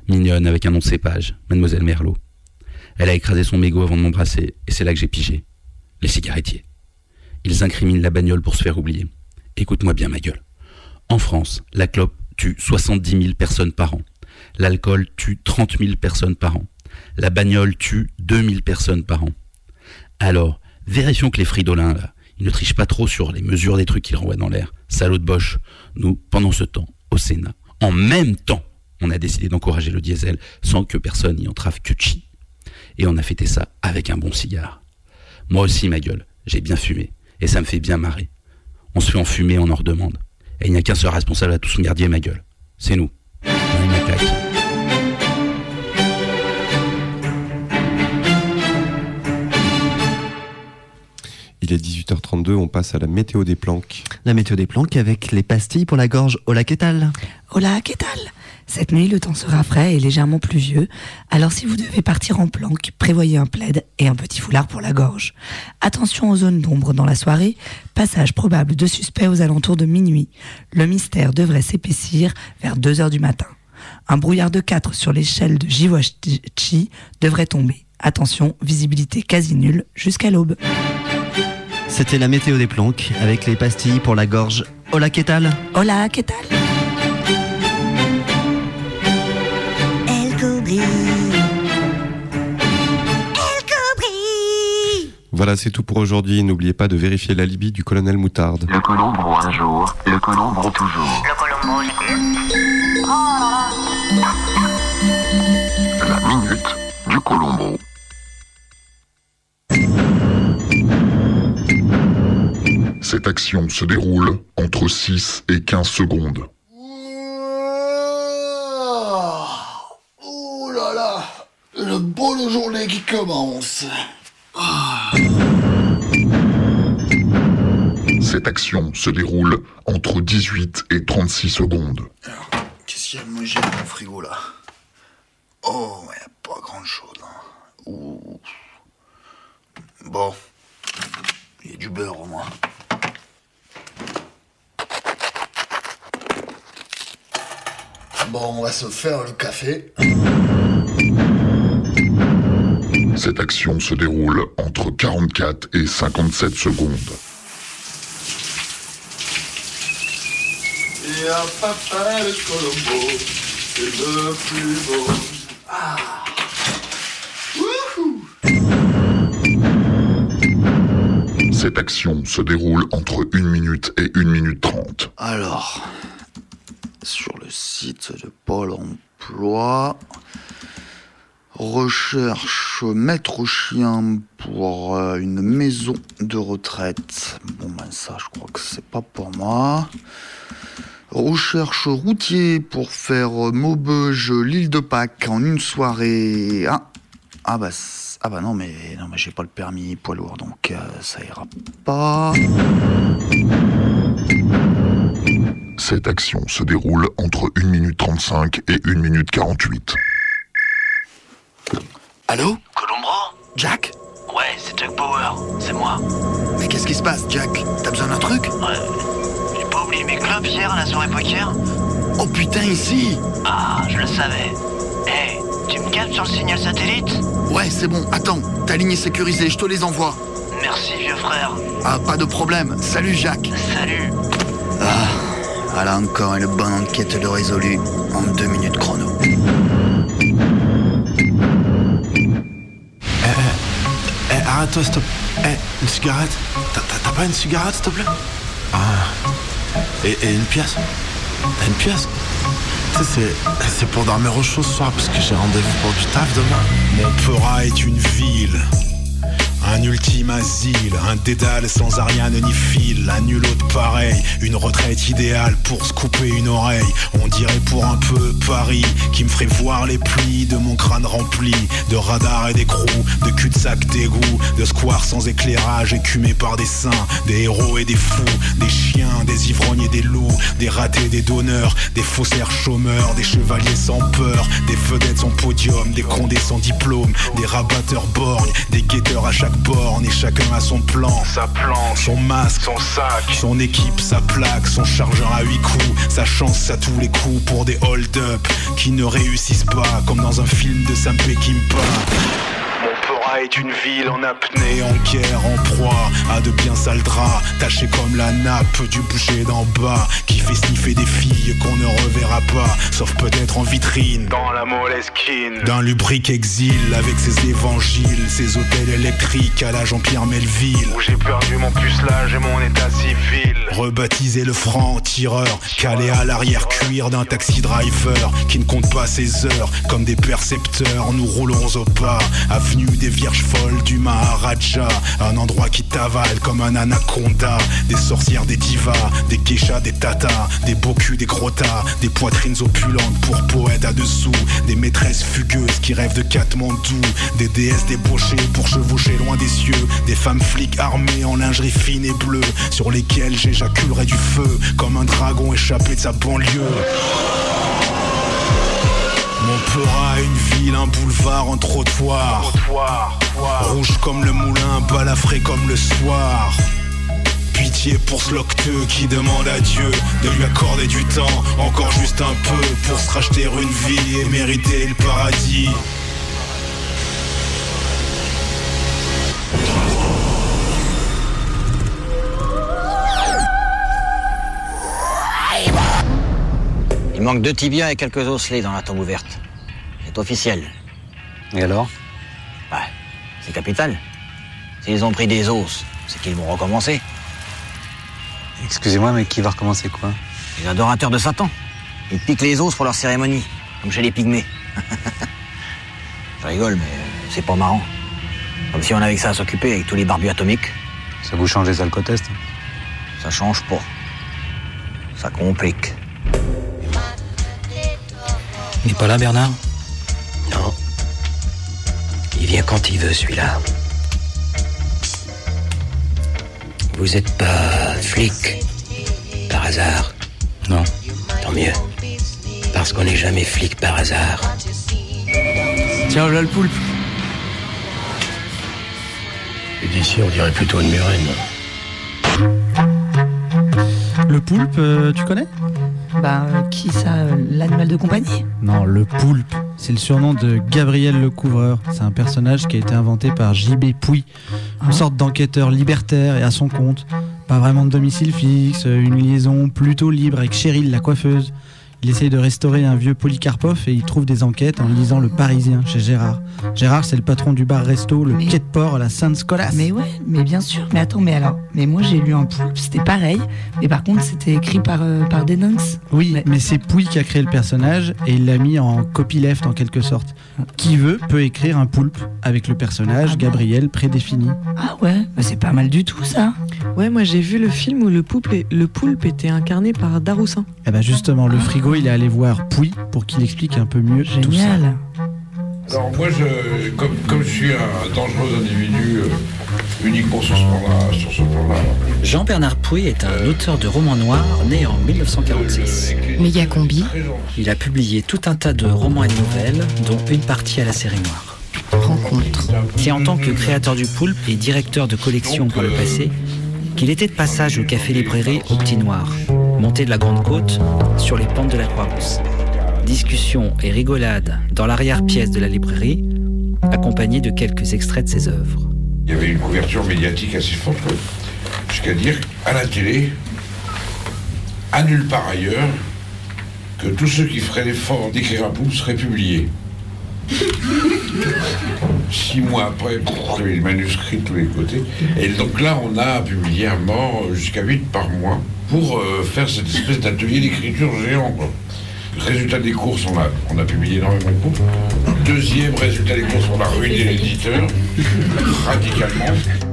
Mignonne avec un nom de cépage, Mademoiselle Merlot. Elle a écrasé son mégot avant de m'embrasser, et c'est là que j'ai pigé. Les cigarettiers. Ils incriminent la bagnole pour se faire oublier. Écoute-moi bien ma gueule. En France, la clope tue 70 000 personnes par an. L'alcool tue 30 000 personnes par an. La bagnole tue 2000 personnes par an. Alors, vérifions que les fridolins, là, ils ne trichent pas trop sur les mesures des trucs qu'ils renvoient dans l'air. Salaud de Bosch. Nous, pendant ce temps, au Sénat, en même temps, on a décidé d'encourager le diesel sans que personne n'y entrave que chi. Et on a fêté ça avec un bon cigare. Moi aussi, ma gueule, j'ai bien fumé. Et ça me fait bien marrer. On se fait enfumer, on en redemande. Et il n'y a qu'un seul responsable à tout ce merdier, ma gueule. C'est nous. Il est 18h32, on passe à la météo des planques. La météo des planques avec les pastilles pour la gorge. Hola, qu'est-ce Hola, qu'est-ce cette nuit, le temps sera frais et légèrement pluvieux. Alors si vous devez partir en planque, prévoyez un plaid et un petit foulard pour la gorge. Attention aux zones d'ombre dans la soirée. Passage probable de suspects aux alentours de minuit. Le mystère devrait s'épaissir vers 2 heures du matin. Un brouillard de 4 sur l'échelle de Jiwachi devrait tomber. Attention, visibilité quasi nulle jusqu'à l'aube. C'était la météo des planques avec les pastilles pour la gorge. Hola, qu'est-ce Hola, qu'est-ce Cobri. Voilà, c'est tout pour aujourd'hui. N'oubliez pas de vérifier l'alibi du colonel Moutarde. Le colombo un jour, le colombo toujours. Le Colombo, La minute du colombo. Cette action se déroule entre 6 et 15 secondes. Ouh là là, le beau de journée qui commence. Ah. Cette action se déroule entre 18 et 36 secondes. Qu'est-ce qu'il y a de manger dans mon frigo là? Oh, il n'y a pas grand chose. Hein. Ouh. Bon, il y a du beurre au moins. Bon, on va se faire le café. Cette action se déroule entre 44 et 57 secondes. Et un papa le Colombo, c'est le plus beau. Ah. Wouhou. Cette action se déroule entre 1 minute et 1 minute 30. Alors, sur le site de Pôle emploi, recherche maître chien pour euh, une maison de retraite. Bon ben ça, je crois que c'est pas pour moi. Recherche routier pour faire Maubeuge, l'île de Pâques en une soirée. Ah, ah bah, ah bah non mais non mais j'ai pas le permis poids lourd donc euh, ça ira pas. Cette action se déroule entre 1 minute 35 et 1 minute 48. Allô Colombro Jack Ouais, c'est Jack Power, c'est moi. Mais qu'est-ce qui se passe, Jack T'as besoin d'un truc Ouais. J'ai pas oublié mes clubs hier à la soirée poker Oh putain, ici Ah, je le savais. Hé, tu me captes sur le signal satellite Ouais, c'est bon, attends, ta ligne est sécurisée, je te les envoie. Merci, vieux frère. Ah, pas de problème. Salut, Jacques. Salut. Ah, voilà encore une bonne enquête de résolu en deux minutes chrono. Eh, arrête-toi, stop. Eh, une cigarette? T'as- pas une cigarette, s'il te plaît? Ah. Et, une pièce? T'as une pièce? Tu sais, c'est- pour dormir au chaud ce soir parce que j'ai rendez-vous pour du taf demain. Montpellier est une ville, un ultime asile, un dédale sans Ariane ni fil, un nul autre pareil, une retraite idéale pour se couper une oreille. On dirait pour un peu Paris qui me ferait voir les plis de mon crâne rempli de radars et d'écrous, de cul-de-sac d'égout, de squares sans éclairage écumés par des saints, des héros et des fous, des chiens, des ivrognes et des loups, des ratés, des donneurs, des faussaires chômeurs, des chevaliers sans peur, des vedettes sans podium, des condés sans diplôme, des rabatteurs borgnes, des guetteurs à chaque borne et chacun a son plan, sa planche, son masque, son sac, son équipe, sa plaque, son chargeur à huit coups, sa chance à tous les coups pour des hold-up qui ne réussissent pas comme dans un film de Sam Peckinpah. Est une ville en apnée, en guerre, en proie à de bien sales draps, taché comme la nappe du boucher d'en bas, qui fait sniffer des filles qu'on ne reverra pas, sauf peut-être en vitrine, dans la moleskine, d'un lubrique exil avec ses évangiles, ses hôtels électriques à la Jean-Pierre Melville, où j'ai perdu mon pucelage et mon état civil, rebaptisé le franc-tireur, calé à l'arrière-cuir d'un taxi driver, qui ne compte pas ses heures, comme des percepteurs, nous roulons au pas, avenue des vierge folle du Maharaja. Un endroit qui t'avale comme un anaconda. Des sorcières, des divas, des geishas, des tatas, des beaux culs, des grottas, des poitrines opulentes pour poètes à dessous. Des maîtresses fugueuses qui rêvent de Katmandou. Des déesses débauchées pour chevaucher loin des cieux. Des femmes flics armées en lingerie fine et bleue. Sur lesquelles j'éjaculerai du feu comme un dragon échappé de sa banlieue. Montpera, une ville, un boulevard, un trottoir. Rouge comme le moulin, balafré comme le soir. Pitié pour ce locteux qui demande à Dieu de lui accorder du temps, encore juste un peu, pour se racheter une vie et mériter le paradis. Il manque deux tibias et quelques osselets dans la tombe ouverte. C'est officiel. Et alors? Ouais, c'est capital. S'ils ont pris des os, c'est qu'ils vont recommencer. Excusez-moi, mais qui va recommencer quoi? Les adorateurs de Satan. Ils piquent les os pour leur cérémonie, comme chez les pygmées. (laughs) Je rigole, mais c'est pas marrant. Comme si on avait que ça à s'occuper avec tous les barbus atomiques. Ça vous change les alcotests Ça change pas. Ça complique. Il n'est pas là, Bernard? Vient quand il veut, celui-là. Vous êtes pas flic, par hasard? Non. Tant mieux. Parce qu'on n'est jamais flic par hasard. Tiens, là le poulpe. Et d'ici, on dirait plutôt une murène. Le poulpe, euh, tu connais? Bah, euh, qui ça euh, L'animal de compagnie Non, le poulpe. C'est le surnom de Gabriel le Couvreur. C'est un personnage qui a été inventé par J.B. Pouy, une sorte d'enquêteur libertaire et à son compte. Pas vraiment de domicile fixe, une liaison plutôt libre avec Cheryl la coiffeuse. Il essaye de restaurer un vieux Polycarpov et il trouve des enquêtes en lisant Le Parisien chez Gérard. Gérard, c'est le patron du bar resto, le quai de port à la Sainte-Scolasse. Mais ouais, mais bien sûr. Mais attends, mais alors, mais moi j'ai lu un poulpe, c'était pareil. Mais par contre, c'était écrit par, euh, par. Oui, mais, c'est Pouy qui a créé le personnage et il l'a mis en copyleft en quelque sorte. Qui veut peut écrire un poulpe avec le personnage Gabriel prédéfini. Ah ouais, bah c'est pas mal du tout ça. Ouais, moi j'ai vu le film où le poulpe, le poulpe était incarné par Daroussin. Eh ben justement, le frigo, il est allé voir Pouy pour qu'il explique un peu mieux tout ça. Génial. Alors moi, je, comme, comme je suis un dangereux individu euh, uniquement sur ce plan-là, sur ce plan-là, Jean-Bernard Pouy est un auteur de romans noirs né en 1946. Méga combi. Il a publié tout un tas de romans et de nouvelles, dont une partie à la série noire. Rencontre. C'est en tant que créateur du poulpe et directeur de collection par le passé qu'il était de passage au café librairie au Petit Noir, monté de la Grande Côte, sur les pentes de la Croix-Rousse. Discussion et rigolade dans l'arrière-pièce de la librairie, accompagné de quelques extraits de ses œuvres. il y avait une couverture médiatique assez forte, quoi. jusqu'à dire à la télé, à nulle part ailleurs, que tous ceux qui feraient l'effort d'écrire un poulpe seraient publiés. Six mois après, avait les manuscrits de tous les côtés. Et donc là, on a publié un mort jusqu'à 8 par mois pour euh, faire cette espèce d'atelier d'écriture géant. Résultat des courses, on a, on a publié énormément de poulpes. Deuxième résultat des courses, on a ruiné l'éditeur radicalement.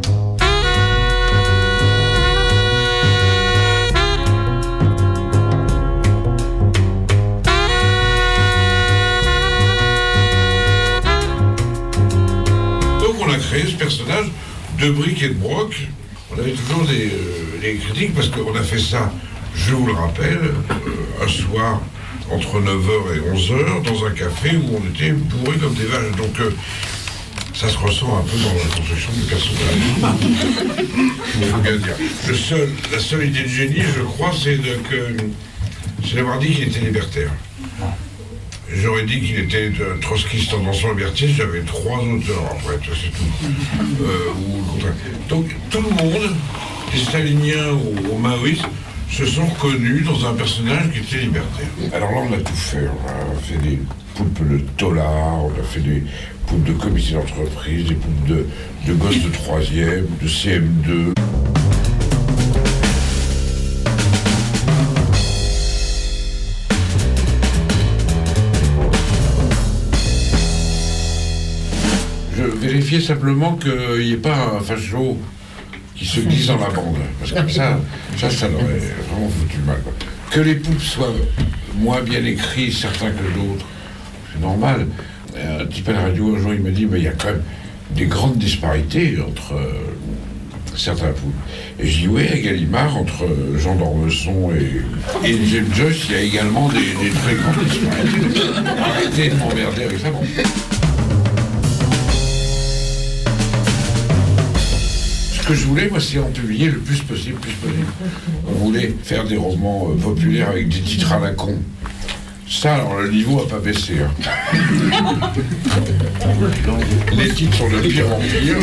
De briques et de broc. On avait toujours des, euh, critiques parce qu'on a fait ça, je vous le rappelle, euh, un soir entre 9h et 11h dans un café où on était bourrés comme des vaches. Donc euh, ça se ressent un peu dans la construction du personnage. La seule idée de génie, je crois, c'est de que c'est d'avoir dit qu'il était libertaire. J'aurais dit qu'il était de trotskiste tendancieux libertiste, j'avais trois auteurs après, c'est tout. Euh, ou. Donc tout le monde, des staliniens aux, aux maoïstes, se sont reconnus dans un personnage qui était libertaire. Alors là, on a tout fait. On a fait des poulpes de tolards, on a fait des poulpes de comité d'entreprise, des poulpes de, de de troisième, de CM2. Vérifier simplement qu'il n'y ait pas un facho qui se glisse dans la bande. Parce que ça, ça, ça leur vraiment foutu mal. Que les poupes soient moins bien écrits, certains que d'autres, c'est normal. Un type à la radio, un jour, il m'a dit, mais il y a quand même des grandes disparités entre euh, certains poupes. Et je dis, oui, à Gallimard, entre euh, Jean d'Ormesson et, et James Joyce, il y a également des, des très grandes disparités. Arrêtez de m'emmerder avec ça. bon. Que je voulais, moi, c'est en publier le plus possible, plus possible. On voulait faire des romans euh, populaires avec des titres à la con. Ça, alors, le niveau n'a pas baissé. hein. Les titres sont de pire en pire.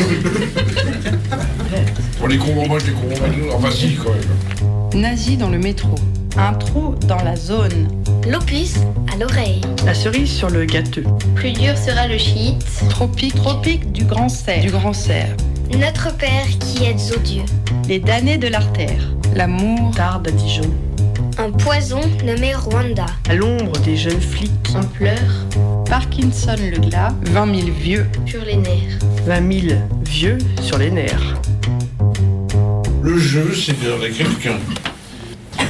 On les comprend pas, je les comprends pas. Enfin, si, quand même. Nazi dans le métro. Un trou dans la zone. L'opus à l'oreille. La cerise sur le gâteux. Plus dur sera le shit. Tropique. Tropique du grand cerf. Du grand cerf. Notre Père qui êtes aux dieux. Les damnés de l'artère. L'amour tarde à Dijon. Un poison nommé Rwanda. À l'ombre des jeunes flics. On pleure. Parkinson le glas. 20 000 vieux. Sur les nerfs. 20 000 vieux sur les nerfs. Le jeu, c'est d'en écrire qu'un.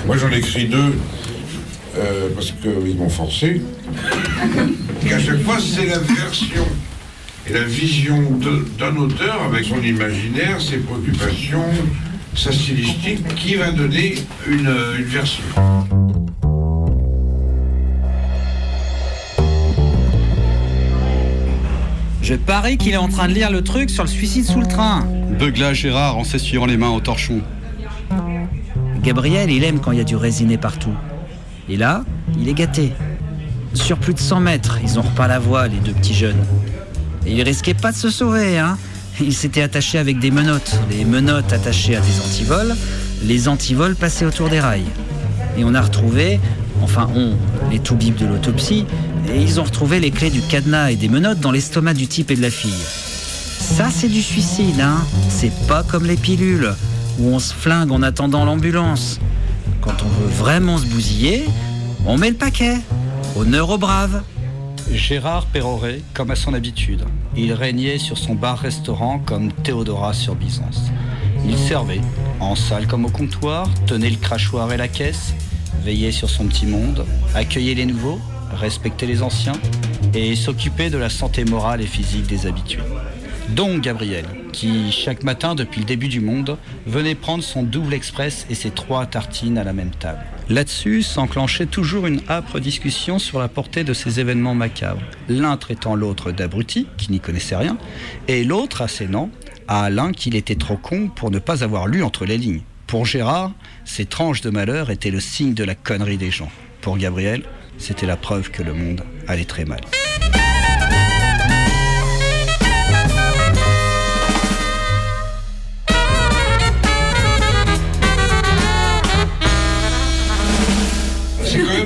Moi, j'en ai écrit deux euh, parce qu'ils m'ont forcé. (laughs) Et à chaque fois, c'est la version et la vision d'un auteur avec son imaginaire, ses préoccupations, sa stylistique, qui va donner une, une version. Je parie qu'il est en train de lire le truc sur le suicide sous le train. Beugla Gérard en s'essuyant les mains au torchon. Gabriel, il aime quand il y a du résiné partout. Et là, il est gâté. Sur plus de 100 mètres, ils ont repas la voie, les deux petits jeunes. Et il risquait pas de se sauver, hein. Il s'était attaché avec des menottes. Les menottes attachées à des antivols, les antivols passés autour des rails. Et on a retrouvé, enfin on, les toubibs de l'autopsie, et ils ont retrouvé les clés du cadenas et des menottes dans l'estomac du type et de la fille. Ça, c'est du suicide, hein. C'est pas comme les pilules, où on se flingue en attendant l'ambulance. Quand on veut vraiment se bousiller, on met le paquet. Honneur aux braves. Gérard pérorait comme à son habitude. Il régnait sur son bar-restaurant comme Théodora sur Byzance. Il servait, en salle comme au comptoir, tenait le crachoir et la caisse, veillait sur son petit monde, accueillait les nouveaux, respectait les anciens et s'occupait de la santé morale et physique des habitués. Donc Gabriel, qui chaque matin depuis le début du monde venait prendre son double express et ses trois tartines à la même table. Là-dessus s'enclenchait toujours une âpre discussion sur la portée de ces événements macabres, l'un traitant l'autre d'abruti, qui n'y connaissait rien, et l'autre assénant à Alain qu'il était trop con pour ne pas avoir lu entre les lignes. Pour Gérard, ces tranches de malheur étaient le signe de la connerie des gens. Pour Gabriel, c'était la preuve que le monde allait très mal.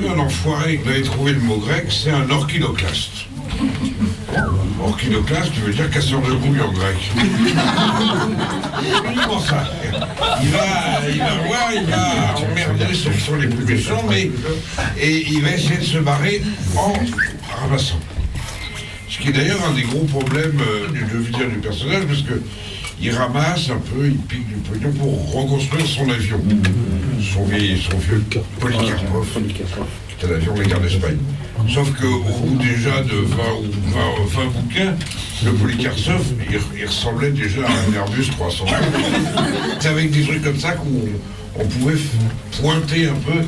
Un enfoiré. Vous avez trouvé le mot grec, c'est un orchidoclaste. Orchidoclaste, tu veux dire casseur de couilles en grec. Uniquement ça. Il va, il va voir, il va emmerder ceux sont les plus méchants, mais et il va essayer de se barrer en ramassant. Ce qui est d'ailleurs un des gros problèmes euh, du, du personnage, parce que il ramasse un peu, il pique du pognon pour reconstruire son avion. Son, vieil, son vieux Polikarpov, qui est un avion de la guerre d'Espagne. Sauf qu'au bout déjà de 20 ou 20, 20 bouquins, le Polikarpov, il, il ressemblait déjà à un Airbus 300. C'est avec des trucs comme ça qu'on on pouvait pointer un peu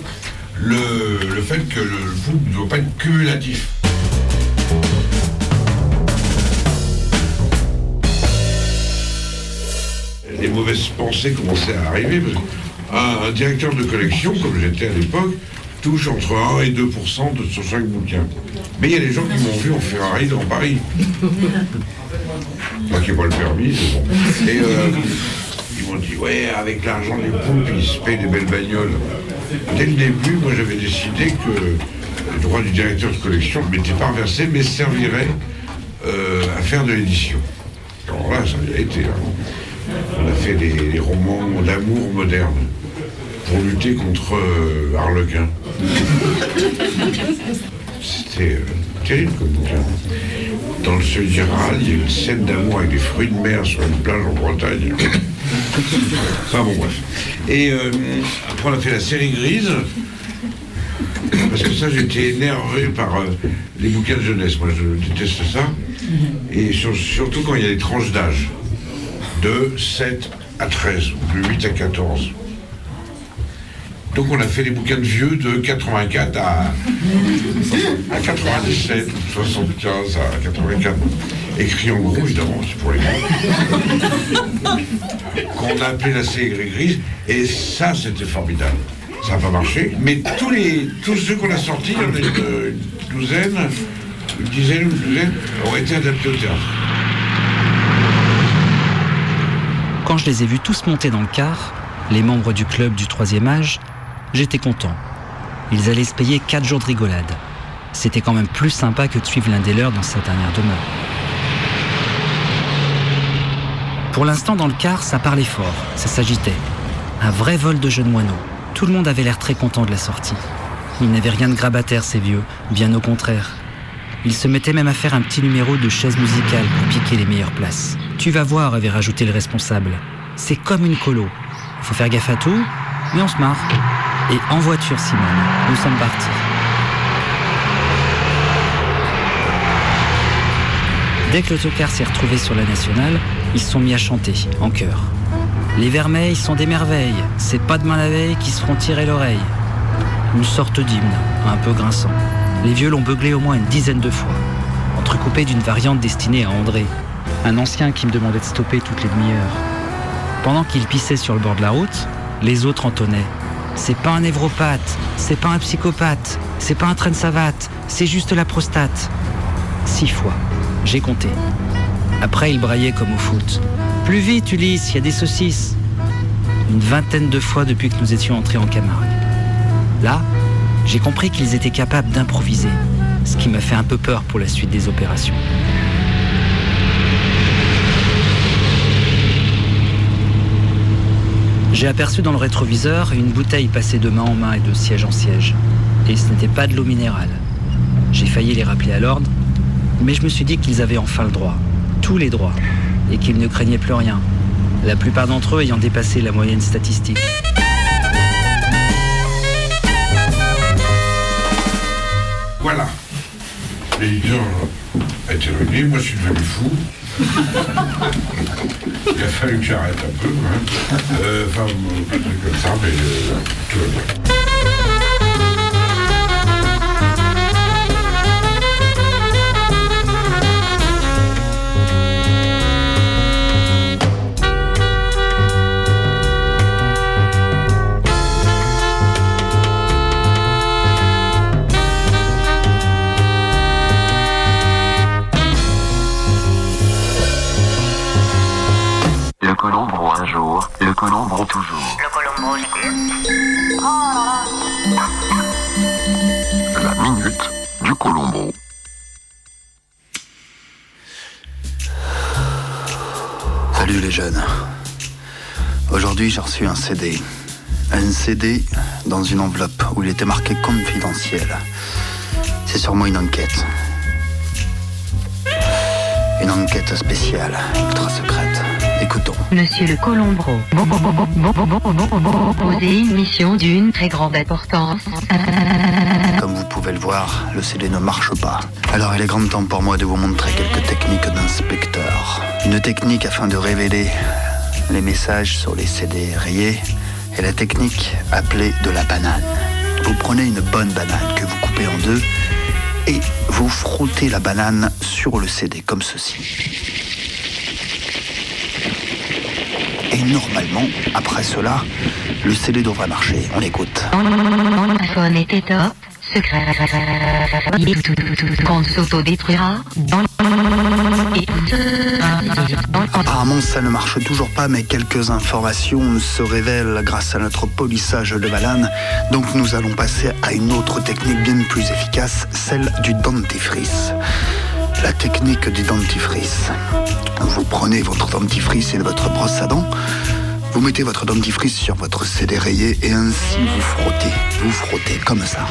le, le fait que le foot ne doit pas être cumulatif. Les mauvaises pensées commençaient à arriver. que Un, directeur de collection, comme j'étais à l'époque, touche entre 1 et 2% de sur chaque bouquin. Mais il y a des gens qui m'ont vu en Ferrari dans Paris. Moi qui n'ai pas le permis. Et euh, ils m'ont dit, ouais, avec l'argent des poupes, ils se payent des belles bagnoles. Dès le début, moi j'avais décidé que le droit du directeur de collection ne m'était pas reversé, mais servirait euh, à faire de l'édition. Alors là, ça a été. hein. On a fait des, romans d'amour modernes pour lutter contre euh, Harlequin. C'était euh, terrible comme bouquin. dans le seuil d'Iral, il y a une scène d'amour avec des fruits de mer sur une plage en Bretagne. enfin bon, bref. Et euh, après, on a fait la série grise. Parce que ça, j'étais énervé par les bouquins de jeunesse. Moi, je déteste ça. Et sur- surtout quand il y a des tranches d'âge. De 7 à 13, ou de 8 à 14. Donc on a fait les bouquins de vieux de 84 à, à 97, 75 à 84. Écrit en gros, évidemment, c'est pour les gros. Qu'on a appelé la série grise. Et ça, c'était formidable. Ça n'a pas marché. Mais tous, les, tous ceux qu'on a sortis, il y en a une, une douzaine, une dizaine une douzaine, ont été adaptés au théâtre. Quand je les ai vus tous monter dans le car, les membres du club du troisième âge, j'étais content. Ils allaient se payer quatre jours de rigolade. C'était quand même plus sympa que de suivre l'un des leurs dans sa dernière demeure. Pour l'instant, dans le car, ça parlait fort, ça s'agitait. Un vrai vol de jeunes moineaux. Tout le monde avait l'air très content de la sortie. Ils n'avaient rien de grabataire, ces vieux, bien au contraire. Ils se mettaient même à faire un petit numéro de chaise musicale pour piquer les meilleures places. Tu vas voir, avait rajouté le responsable. C'est comme une colo. Faut faire gaffe à tout, mais on se marre. Et en voiture, Simone, nous sommes partis. Dès que l'autocar s'est retrouvé sur la nationale, ils sont mis à chanter, en chœur. Les vermeils sont des merveilles, c'est pas demain la veille qui se feront tirer l'oreille. Une sorte d'hymne, un peu grinçant. Les vieux l'ont beuglé au moins une dizaine de fois, entrecoupé d'une variante destinée à André, un ancien qui me demandait de stopper toutes les demi-heures. Pendant qu'il pissait sur le bord de la route, les autres entonnaient. C'est pas un névropathe, c'est pas un psychopathe, c'est pas un train de savate, c'est juste la prostate. Six fois, j'ai compté. Après, il braillait comme au foot. Plus vite, Ulysse, il y a des saucisses. Une vingtaine de fois depuis que nous étions entrés en Camargue. Là, j'ai compris qu'ils étaient capables d'improviser, ce qui m'a fait un peu peur pour la suite des opérations. J'ai aperçu dans le rétroviseur une bouteille passée de main en main et de siège en siège. Et ce n'était pas de l'eau minérale. J'ai failli les rappeler à l'ordre, mais je me suis dit qu'ils avaient enfin le droit, tous les droits, et qu'ils ne craignaient plus rien, la plupart d'entre eux ayant dépassé la moyenne statistique. Voilà. L'éditeur a été réglé, moi je suis devenu fou. Il a fallu que j'arrête un peu, hein. Euh, enfin, un truc comme ça, mais euh, tout va bien. Toujours. Le colombo, La minute du colombo. Salut les jeunes. Aujourd'hui, j'ai reçu un CD. Un CD dans une enveloppe où il était marqué confidentiel. C'est sûrement une enquête. Une enquête spéciale, ultra secrète. Monsieur le Colombro, posez une mission d'une très grande importance. Comme vous pouvez le voir, le CD ne marche pas. Alors il est grand temps pour moi de vous montrer quelques techniques d'inspecteur. Une technique afin de révéler les messages sur les CD rayés est la technique appelée de la banane. Vous prenez une bonne banane que vous coupez en deux et vous frottez la banane sur le CD comme ceci. Et normalement, après cela, le CD devrait marcher. On écoute. iPhone était top, secret. Qu'on s'autodétruira. Apparemment, ça ne marche toujours pas, mais quelques informations se révèlent grâce à notre polissage de banane. Donc, nous allons passer à une autre technique bien plus efficace, celle du dentifrice. La technique du dentifrice. Vous prenez votre dentifrice et votre brosse à dents. Vous mettez votre dentifrice sur votre CD rayé et ainsi vous frottez. Vous frottez comme ça.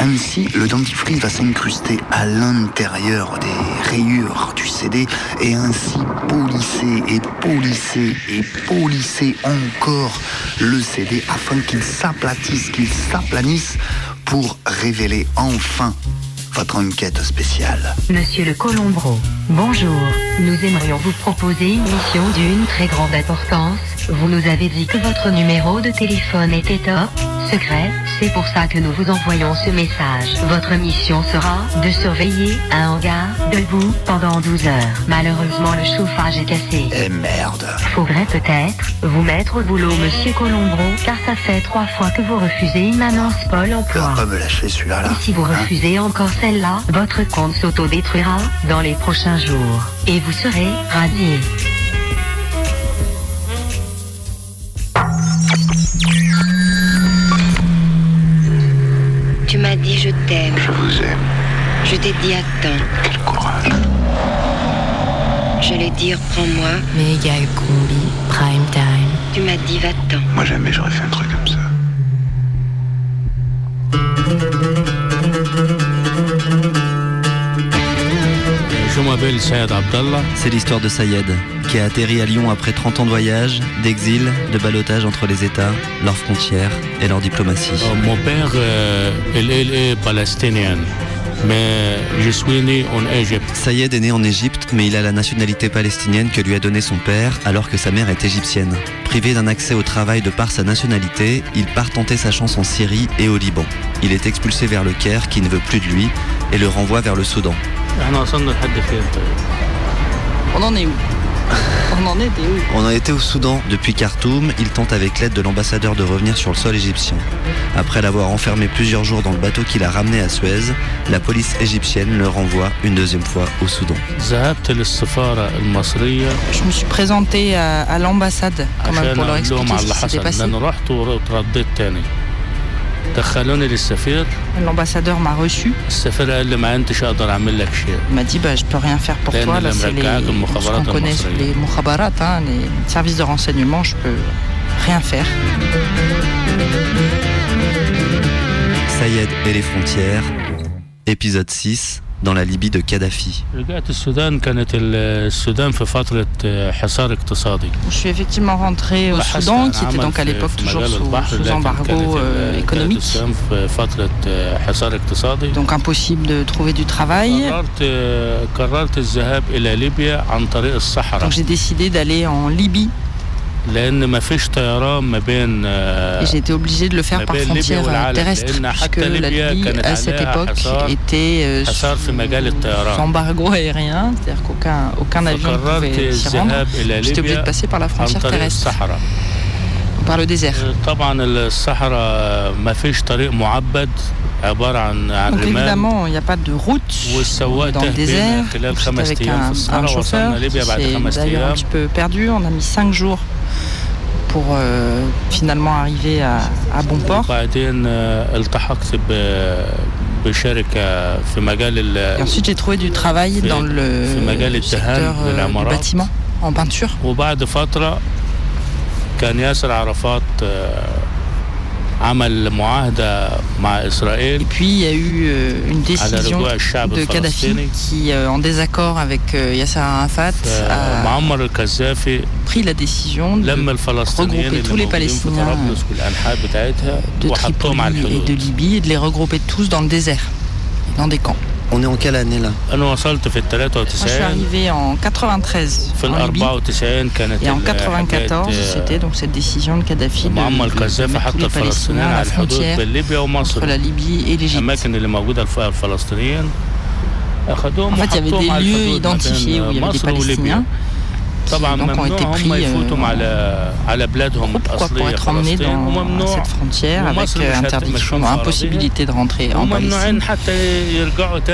Ainsi, le dentifrice va s'incruster à l'intérieur des rayures du CD et ainsi polisser et polisser et polisser encore le CD afin qu'il s'aplatisse, qu'il s'aplanisse pour révéler enfin votre enquête spéciale. Monsieur le Colombro, bonjour. Nous aimerions vous proposer une mission d'une très grande importance. Vous nous avez dit que votre numéro de téléphone était top secret. C'est pour ça que nous vous envoyons ce message. Votre mission sera de surveiller un hangar debout pendant 12 heures. Malheureusement, le chauffage est cassé. Eh merde. Faudrait peut-être vous mettre au boulot, monsieur Colombro, car ça fait trois fois que vous refusez une annonce Pôle emploi. Pas me lâcher celui-là. là. Et si vous refusez encore celle-là, votre compte s'autodétruira dans les prochains jours. Et vous serez radié. Je t'aime. Je vous aime. Je t'ai dit attends. Quel courage. J'allais dire prends-moi. Méga combi, prime time. Tu m'as dit va-t'en. Moi jamais j'aurais fait un truc comme ça. Je m'appelle Sayed Abdallah. C'est l'histoire de Sayed, qui a atterri à Lyon après 30 ans de voyage, d'exil, de balotage entre les États, leurs frontières et leur diplomatie. Euh, mon père, euh, est palestinien. Mais je suis né en Égypte. Sayed est né en Égypte, mais il a la nationalité palestinienne que lui a donnée son père, alors que sa mère est égyptienne. Privé d'un accès au travail de par sa nationalité, il part tenter sa chance en Syrie et au Liban. Il est expulsé vers le Caire, qui ne veut plus de lui, et le renvoie vers le Soudan. On en est où? On en était où? On en était au Soudan. Depuis Khartoum, il tente avec l'aide de l'ambassadeur de revenir sur le sol égyptien. Après l'avoir enfermé plusieurs jours dans le bateau qu'il a ramené à Suez, la police égyptienne le renvoie une deuxième fois au Soudan. Je me suis présenté à, l'ambassade quand même pour leur expliquer دخلوني للسفير L'ambassadeur m'a reçu. السفير قال لي ما انتش اقدر اعمل لك شيء Il m'a dit bah, je peux rien faire pour لأن toi. Là, اللي c'est les, مرجعك ce المخابرات qu'on connaît المصرية les mukhabarat, hein, les services de renseignement. Je peux rien faire. Sayed et les frontières, épisode 6, dans la Libye de Kadhafi. Je suis effectivement rentré au Soudan, qui était donc à l'époque toujours sous, embargo euh, économique. Donc impossible de trouver du travail. Donc j'ai décidé d'aller en Libye J'étais obligé de le faire par frontière euh, terrestre, puisque la Libye, à cette époque, était euh, sous embargo aérien, c'est-à-dire qu'aucun aucun avion ne pouvait s'y rendre. J'étais obligé de passer par la frontière terrestre. Par le désert. Donc évidemment, il n'y a pas de route dans le désert, juste avec un, un chauffeur. C'est d'ailleurs un petit peu perdu. On a mis 5 jours pour euh, finalement arriver à, bon port. Et ensuite, j'ai trouvé du travail dans le euh, bâtiment, en peinture. Et Puis il y a eu euh, une décision de Kadhafi qui, euh, en désaccord avec euh, Yasser Arafat, a pris la décision de regrouper tous les Palestiniens de et de Libye et de les regrouper tous dans le désert, dans des camps. On est en quelle année là je suis arrivée en 93 en Libye. et en 94 c'était donc cette décision de Kadhafi de, de mettre les Palestiniens à la frontière entre la Libye et l'Égypte. En fait il y avait des lieux identifiés où il y avait des Palestiniens qui donc, ont été pris euh, pourquoi pour être emmenés dans cette frontière avec euh, interdiction, hein, impossibilité de rentrer en Palestine, ah,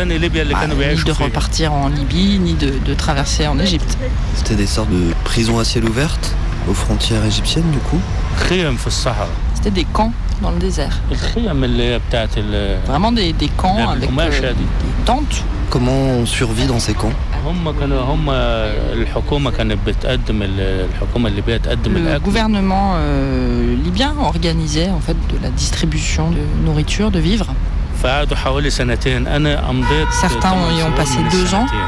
ni de repartir en Libye, ni de, traverser en Égypte. C'était des sortes de prisons à ciel ouverte aux frontières égyptiennes du coup C'était des camps dans le désert. Vraiment des, camps avec euh, des tentes. Comment on survit dans ces camps? هم كانوا هم الحكومة كانت بتقدم ال- الحكومة الليبية تقدم Le الأكل gouvernement euh, libyen organisait en fait de la distribution de nourriture, de vivres. فقعدوا حوالي سنتين انا امضيت Certains ثمان y ont شهور passé من deux ans. السنتين.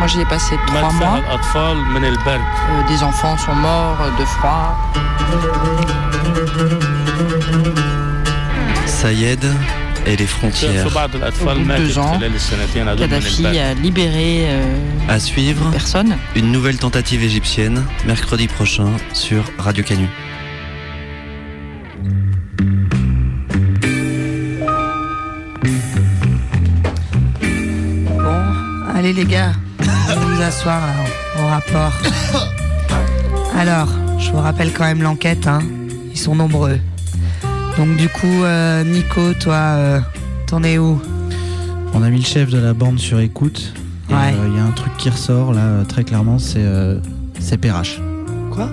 Moi, j'y ai passé trois مات فيها mois. الاطفال من البرد Euh, des enfants sont morts de froid. Sayed et les frontières. Au bout de deux ans, Kadhafi a libéré euh, à suivre personne. Une nouvelle tentative égyptienne mercredi prochain sur Radio Canu. Bon, allez les gars, vous vous asseoir là, au rapport. (coughs) Alors, je vous rappelle quand même l'enquête, hein. Ils sont nombreux. Donc du coup, euh, Nico, toi, euh, t'en es où? On a mis le chef de la bande sur écoute. Ouais. euh, Il y a un truc qui ressort là, très clairement, c'est euh, c'est PRH. Quoi?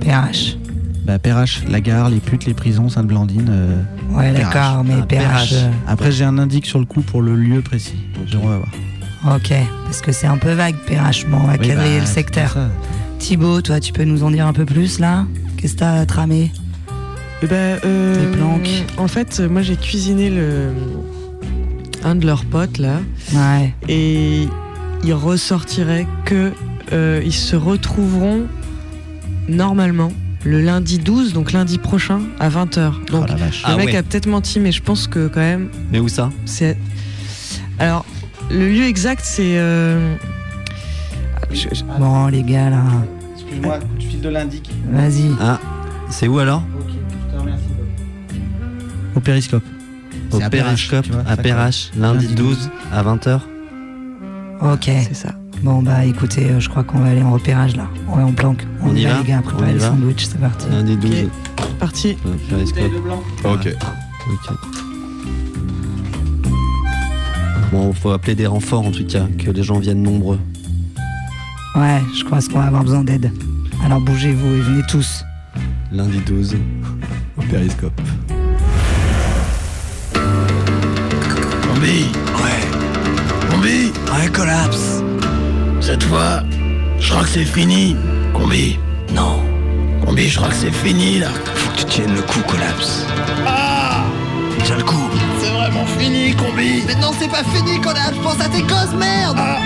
PRH. Bah, PRH, la gare, les putes, les prisons, Sainte-Blandine. euh, Ouais, d'accord, mais Ah, PRH, euh, Après, j'ai un indique sur le coup pour le lieu précis. Je on va voir. Ok, parce que c'est un peu vague, PRH. Bon, on va Oui, quadriller bah, le secteur. Thibaut, toi, tu peux nous en dire un peu plus là? Qu'est-ce que t'as tramé? Ben, euh, Des planques. En fait, moi j'ai cuisiné le un de leurs potes là. Ouais. Et il ressortirait que euh, ils se retrouveront normalement le lundi 12, donc lundi prochain à 20h. Donc Oh la vache. le Ah mec ouais. a peut-être menti, mais je pense que quand même Mais où ça? c'est. Alors le lieu exact c'est. euh, je- Bon, les gars, là, Excuse-moi, coup de fil de l'indique. vas-y. Ah, c'est où alors? Au périscope. Au à Perrache, Périscope, vois, à Perrache, lundi Lundi 12 à 20h. Ok. C'est ça. Bon, bah écoutez, euh, je crois qu'on va aller en repérage là. Ouais, on planque. On, On y va, va les gars, On préparez y le va sandwich, c'est parti. Lundi 12 Parti. au Périscope. Ok. Ok. Bon, faut appeler des renforts en tout cas, que les gens viennent nombreux. Ouais, je crois qu'on va avoir besoin d'aide. Alors bougez-vous et venez tous. Lundi 12 au Périscope. Combi Ouais. Combi Ouais, collapse. Cette fois, je crois que c'est fini. Combi Non, Combi, je crois que c'est fini là. faut que tu tiennes le coup, collapse. Ah Tiens le coup. C'est vraiment fini, Combi Mais non, c'est pas fini, Collapse, pense à tes gosses, merde Ah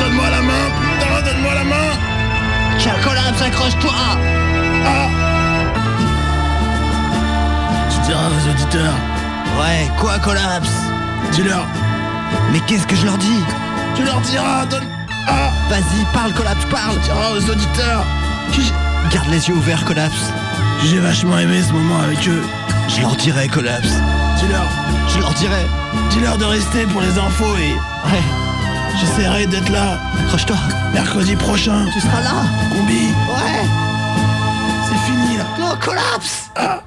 Donne-moi la main, putain, donne-moi la main Tiens, Collapse, accroche-toi Ah Tu diras aux auditeurs, Ouais, quoi, Collapse dis-leur, Mais qu'est-ce que je leur dis tu leur diras, donne... Ah. Vas-y, parle, Collapse, parle Tu diras aux auditeurs, Garde les yeux ouverts, Collapse. J'ai vachement aimé ce moment avec eux. Je leur dirai, Collapse. Dis-leur, Je leur dirai. Dis-leur de rester pour les infos et Ouais, j'essaierai d'être là. Accroche-toi. Mercredi prochain. Tu seras là. Combi, Ouais. C'est fini là. Non, Collapse. Un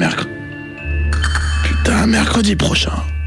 mercredi. Putain, mercredi prochain.